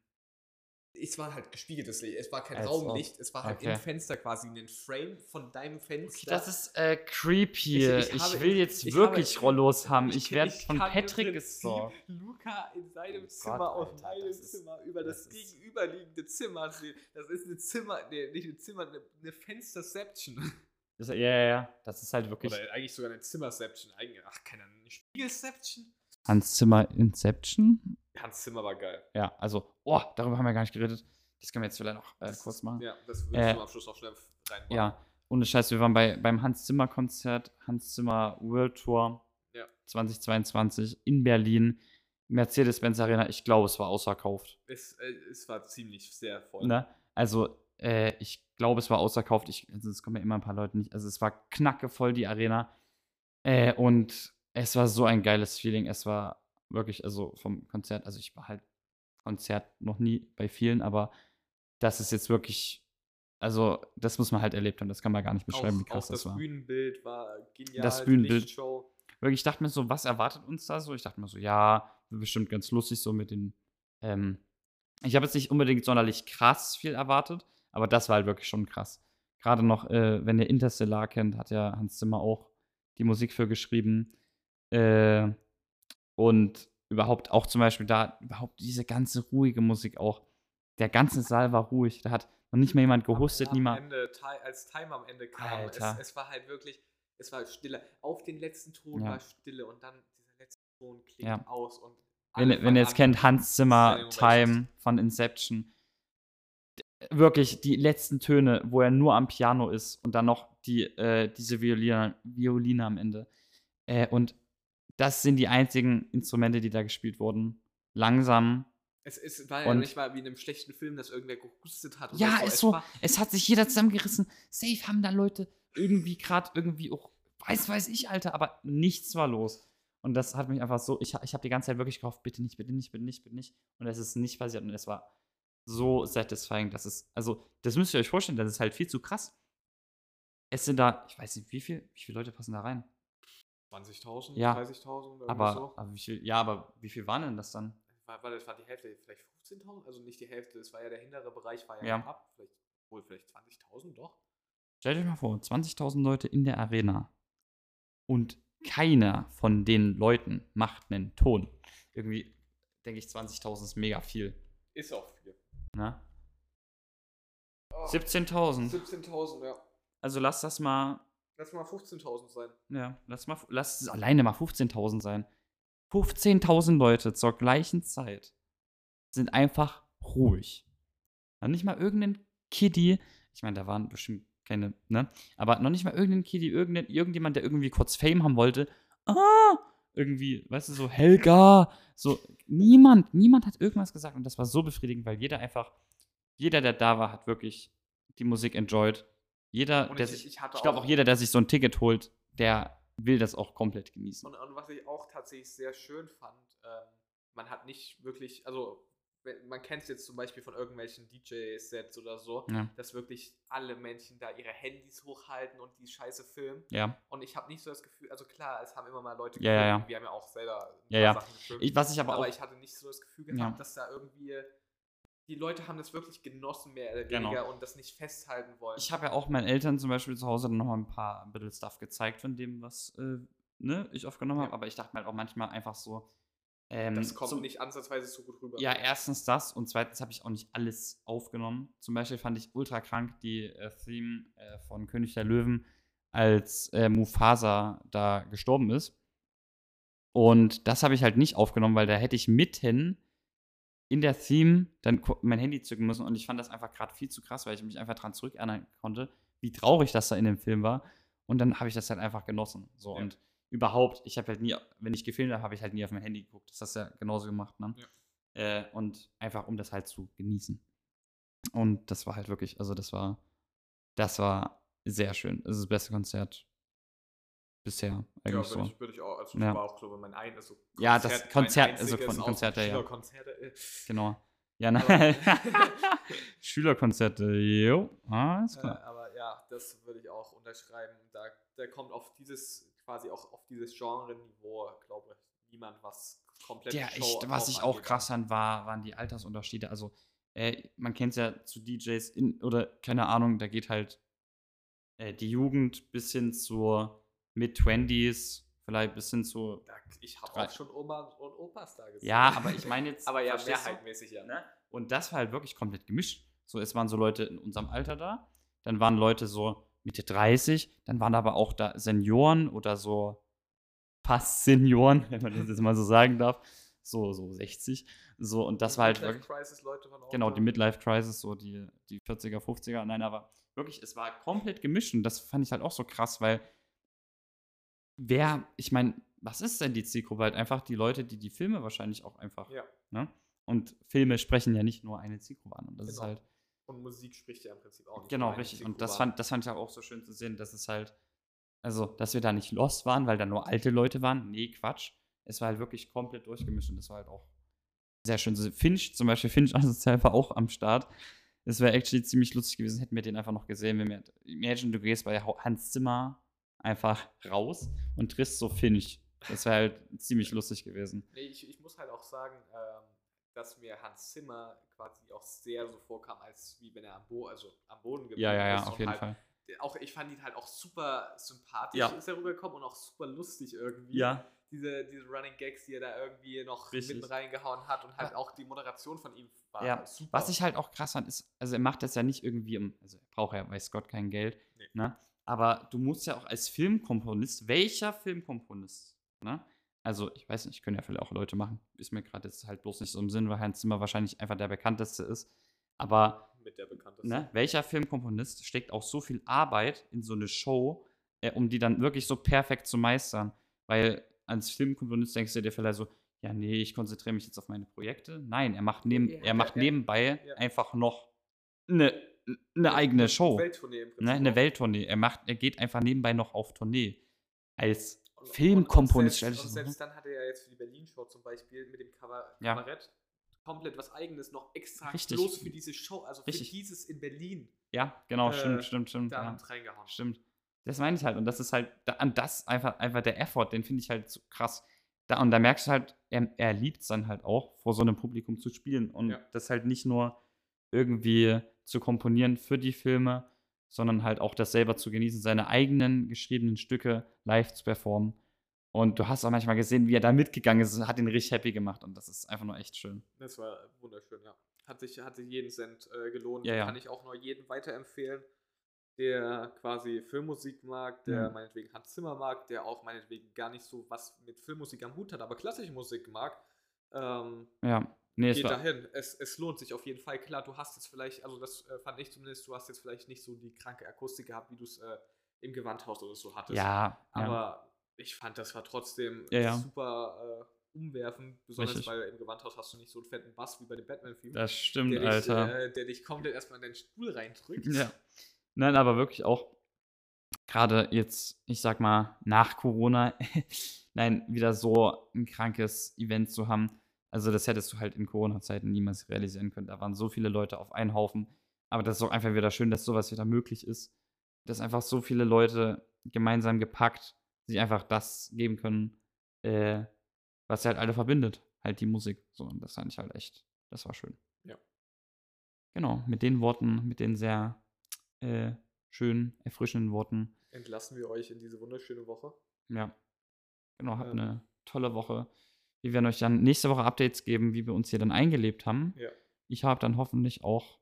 Es war halt gespiegeltes Licht. Es war kein Als Raumlicht, es war halt Okay. im Fenster quasi ein Frame von deinem Fenster. Das ist äh, creepy. Ich- Ich, ich habe- will jetzt ich wirklich habe- Rollos haben. Ich, Ich- werde ich von Patrick gestalkt. Luca in seinem Oh Zimmer Gott, Alter, meinem das ist- Zimmer über das, das gegenüberliegende Zimmer sehen. Das ist eine Zimmer, nee, nicht ein Zimmer, eine, eine Fensterception. Das, ja, ja, ja. Das ist halt wirklich Oder eigentlich sogar eine Zimmerception. Eigentlich, ach, keine Ahnung, eine Spiegelception? Hans Zimmer Inception. Hans Zimmer war geil. Ja, also, oh, darüber haben wir gar nicht geredet. Das können wir jetzt vielleicht noch äh, kurz machen. Ja, das würde Äh, ich zum Abschluss noch schnell reinbauen. Ja, ohne Scheiß, wir waren bei, beim Hans Zimmer Konzert, Hans Zimmer World Tour Ja. 2022 in Berlin, Mercedes-Benz Arena. Ich glaube, es war ausverkauft. Es, äh, es war ziemlich sehr voll. Ne? Also, äh, ich glaube, es war ausverkauft. Ich, also, es kommen ja immer ein paar Leute nicht. Also, es war knackevoll, die Arena. Äh, und es war so ein geiles Feeling. Es war wirklich, also vom Konzert, also ich war halt Konzert noch nie bei vielen, aber das ist jetzt wirklich, also das muss man halt erlebt haben. Das kann man gar nicht beschreiben, wie auch, krass auch das das war. Bühnenbild war genial. Das Bühnenbild. Lichtshow. Wirklich, ich dachte mir so, was erwartet uns da so? Ich dachte mir so, ja, bestimmt ganz lustig so mit den. Ähm, ich habe jetzt nicht unbedingt sonderlich krass viel erwartet, aber das war halt wirklich schon krass. Gerade noch, äh, wenn ihr Interstellar kennt, hat ja Hans Zimmer auch die Musik für geschrieben. Äh, und überhaupt auch zum Beispiel da, überhaupt diese ganze ruhige Musik auch. Der ganze Saal war ruhig. Da hat noch nicht mal jemand gehustet, am niemand. Ende, als Time am Ende kam, es, es war halt wirklich, es war Stille. Auf den letzten Ton Ja. war Stille und dann dieser letzte Ton klingt Ja. aus und Wenn, alle ihr- wenn ihr jetzt kennt, Hans Zimmer, Time von Inception. Wirklich die letzten Töne, wo er nur am Piano ist und dann noch die, äh, diese Violine, Violine am Ende. Äh, und das sind die einzigen Instrumente, die da gespielt wurden. Langsam. Es, es war ja nicht mal wie in einem schlechten Film, dass irgendwer gehustet hat. Ja, ist Es so. Es hat sich jeder zusammengerissen. Safe haben da Leute irgendwie gerade irgendwie auch, weiß, weiß ich, Alter, aber nichts war los. Und das hat mich einfach so, ich, ich habe die ganze Zeit wirklich gehofft, bitte nicht, bitte nicht, bitte nicht, bitte nicht. Und es ist nicht passiert und es war so satisfying, dass es, also, das müsst ihr euch vorstellen, das ist halt viel zu krass. Es sind da, ich weiß nicht, wie viel, wie viele Leute passen da rein? 20.000, Ja. 30.000, irgendwie Aber, so. aber wie viel, ja, aber wie viel waren denn das dann? War, war, das war die Hälfte, vielleicht 15.000? Also nicht die Hälfte, es war ja der hintere Bereich, war ja, Ja. ab. Vielleicht, wohl vielleicht 20.000, doch. Stellt euch mal vor, 20.000 Leute in der Arena und keiner von den Leuten macht einen Ton. Irgendwie denke ich, 20.000 ist mega viel. Ist auch viel. Ne? Oh, 17.000. 17.000, ja. Also lass das mal, Lass mal 15.000 sein. ja, lass mal, lass es alleine mal 15.000 sein. 15.000 Leute zur gleichen Zeit sind einfach ruhig. Noch nicht mal irgendein Kiddie, ich meine, da waren bestimmt keine, ne? Aber noch nicht mal irgendein Kiddie, irgendein, irgendjemand, der irgendwie kurz Fame haben wollte. Ah! Irgendwie, weißt du, so Helga, so niemand, niemand hat irgendwas gesagt und das war so befriedigend, weil jeder einfach, jeder, der da war, hat wirklich die Musik enjoyed. Jeder, Und der ich- sich, ich ich glaube auch- jeder, der sich so ein Ticket holt, der will das auch komplett genießen. Und, und was ich auch tatsächlich sehr schön fand, ähm, man hat nicht wirklich, also man kennt es jetzt zum Beispiel von irgendwelchen DJ-Sets oder so, Ja. dass wirklich alle Männchen da ihre Handys hochhalten und die Scheiße filmen. Ja. Und ich habe nicht so das Gefühl, also klar, es haben immer mal Leute Ja, ja, ja. wir haben ja auch selber ein ja. Sachen gefilmt. Ich, was ich aber, aber auch. ich hatte nicht so das Gefühl gehabt, dass da irgendwie die Leute haben das wirklich genossen, mehr oder Genau. weniger, und das nicht festhalten wollen. Ich habe ja auch meinen Eltern zum Beispiel zu Hause dann noch mal ein paar ein bisschen Stuff gezeigt von dem, was äh, ne, ich aufgenommen Ja. habe. Aber ich dachte mir halt auch manchmal einfach so. Ähm, das kommt zum- nicht ansatzweise so gut rüber. Ja, erstens das und zweitens habe ich auch nicht alles aufgenommen. Zum Beispiel fand ich ultra krank die äh, Theme äh, von König der Löwen, als äh, Mufasa da gestorben ist. Und das habe ich halt nicht aufgenommen, weil da hätte ich mitten in der Theme dann mein Handy zücken müssen und ich fand das einfach gerade viel zu krass, weil ich mich einfach dran zurückerinnern konnte, wie traurig das da in dem Film war. Und dann habe ich das halt einfach genossen. So Ja. und überhaupt, ich habe halt nie, wenn ich gefilmt habe, habe ich halt nie auf mein Handy geguckt. Das hast du ja genauso gemacht, ne? Ja. Äh, und einfach um das halt zu genießen. Und das war halt wirklich, also das war, das war sehr schön. Das ist das beste Konzert bisher eigentlich ja, so. ich, würd ich auch. Also, Ja. das war auch, glaube ich, mein ein, also Ja, das Konzert- also Kon- Konzerte, ja. Konzerte, äh, Genau. Ja, ne? Aber- Schülerkonzerte, jo, alles Äh, klar. aber ja, das würde ich auch unterschreiben. Da, da kommt auf dieses, quasi auch auf dieses Genre-Niveau, glaube ich, niemand was komplett Ja, ich, was ich auch krass fand, war, waren die Altersunterschiede. Also, äh, man kennt es ja zu DJs in, oder keine Ahnung, da geht halt äh, die Jugend bis hin zur Mid-20s, vielleicht bis hin zu. Ich habe auch schon Oma und Opas da gesehen. Ja, aber ich meine jetzt. aber ja, mehrheitmäßig ja. Ne? Und das war halt wirklich komplett gemischt. So, es waren so Leute in unserem Alter da, dann waren Leute so Mitte 30, dann waren aber auch da Senioren oder so fast Senioren, wenn man das jetzt mal so sagen darf, so, so 60. So, und das war halt Midlife wirklich, Crisis Leute von auch genau, die Midlife Crisis, so die, die 40er, 50er, nein, aber wirklich, es war komplett gemischt und das fand ich halt auch so krass, weil wer, ich meine, was ist denn die Zielgruppe? Halt einfach die Leute, die die Filme wahrscheinlich auch einfach Ja, Ne? Und Filme sprechen ja nicht nur eine Zielgruppe an. Und das ist Genau. halt, und Musik spricht ja im Prinzip auch nicht. genau, richtig. Und Zielgruppe das an. fand, das fand ich auch so schön zu sehen, dass es halt, also, dass wir da nicht lost waren, weil da nur alte Leute waren. Nee, Quatsch. Es war halt wirklich komplett durchgemischt und das war halt auch sehr schön. So Finch, zum Beispiel, Finch asozial war auch am Start. Es wäre actually ziemlich lustig gewesen, hätten wir den einfach noch gesehen. Wenn wir, imagine, du gehst bei Hans Zimmer einfach raus und triffst so Finch. Das wäre halt ziemlich lustig gewesen. Nee, ich, ich muss halt auch sagen, ähm, dass mir Hans Zimmer quasi auch sehr so vorkam, als wie wenn er am, Bo also am Boden geblieben Ja, ja, ist. ja, auf jeden halt, Fall. Auch, ich fand ihn halt auch super sympathisch, Ja. ist er rübergekommen und auch super lustig irgendwie. Ja, Diese, diese Running Gags, die er da irgendwie noch Richtig. mitten reingehauen hat und halt auch die Moderation von ihm war Ja, super. Was ich halt auch krass fand, ist, also er macht das ja nicht irgendwie um, also er braucht ja, weiß Gott, kein Geld, Nee. ne? Aber du musst ja auch als Filmkomponist, welcher Filmkomponist, ne? Also, ich weiß nicht, können ja vielleicht auch Leute machen, ist mir gerade jetzt halt bloß nicht so im Sinn, weil Hans Zimmer wahrscheinlich einfach der bekannteste ist. Aber, mit der bekannteste. ne, welcher Filmkomponist steckt auch so viel Arbeit in so eine Show, äh, um die dann wirklich so perfekt zu meistern? Weil als Filmkomponist denkst du dir vielleicht so, ja, nee, ich konzentriere mich jetzt auf meine Projekte. Nein, er macht, neben, Ja, er macht ja, nebenbei ja. einfach noch eine, eine eigene Show. Welttournee im Prinzip. Ne, eine. Welttournee. Er, macht, er geht einfach nebenbei noch auf Tournee. Als Filmkomponist, Und, selbst, und selbst dann hatte er jetzt für die Berlin-Show zum Beispiel mit dem Cover Ja. Kabarett komplett was Eigenes noch extra Richtig. bloß für diese Show, also für Richtig. dieses in Berlin Ja, genau, Äh, stimmt, stimmt, stimmt. da Ja, reingehauen. stimmt. Das meine ich halt. Und das ist halt, an das einfach, einfach der Effort, den finde ich halt so krass. Da, und da merkst du halt, er, er liebt es dann halt auch, vor so einem Publikum zu spielen. Und Ja. das halt nicht nur irgendwie zu komponieren für die Filme, sondern halt auch das selber zu genießen, seine eigenen geschriebenen Stücke live zu performen. Und du hast auch manchmal gesehen, wie er da mitgegangen ist, hat ihn richtig happy gemacht. Und das ist einfach nur echt schön. Das war wunderschön, ja. Hat sich, hat sich jeden Cent äh, gelohnt. Ja, ja. Kann ich auch nur jedem weiterempfehlen, der quasi Filmmusik mag, der Ja. meinetwegen Hans Zimmer mag, der auch meinetwegen gar nicht so was mit Filmmusik am Hut hat, aber klassische Musik mag. Ähm, Ja, nee, geht dahin. Es, es lohnt sich auf jeden Fall. Klar, du hast jetzt vielleicht, also das äh, fand ich zumindest, du hast jetzt vielleicht nicht so die kranke Akustik gehabt, wie du es äh, im Gewandhaus oder so hattest. ja, ja. Aber ich fand, das war trotzdem Ja, ja. super äh, umwerfend, besonders Richtig. weil im Gewandhaus hast du nicht so einen fetten Bass wie bei dem Batman-Film, das stimmt, der, dich, Alter. äh, der dich komplett erstmal in den Stuhl reindrückt. Ja. Nein, aber wirklich auch gerade jetzt, ich sag mal, nach Corona, nein, wieder so ein krankes Event zu haben. Also, das hättest du halt in Corona-Zeiten niemals realisieren können. Da waren so viele Leute auf einen Haufen. Aber das ist auch einfach wieder schön, dass sowas wieder möglich ist. Dass einfach so viele Leute gemeinsam gepackt sich einfach das geben können, äh, was sie halt alle verbindet. Halt die Musik. So, und das fand ich halt echt, das war schön. Ja. Genau, mit den Worten, mit den sehr äh, schönen, erfrischenden Worten. Entlassen wir euch in diese wunderschöne Woche. Ja. Genau, habt Ähm. eine tolle Woche. Wir werden euch dann nächste Woche Updates geben, wie wir uns hier dann eingelebt haben. Ja. Ich habe dann hoffentlich auch.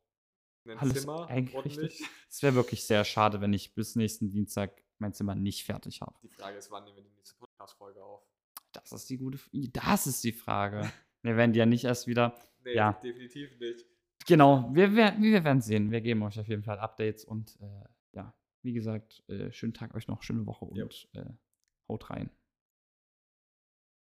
Ein Alles Zimmer, eingerichtet. ordentlich. Es wäre wirklich sehr schade, wenn ich bis nächsten Dienstag mein Zimmer nicht fertig habe. Die Frage ist, wann nehmen wir die nächste Podcast-Folge auf? Das ist die gute. F das ist die Frage. wir werden die ja nicht erst wieder. Nee, Ja. definitiv nicht. Genau, wir, wir, wir werden sehen. Wir geben euch auf jeden Fall Updates und äh, ja, wie gesagt, äh, schönen Tag euch noch, schöne Woche und Jo. äh, haut rein.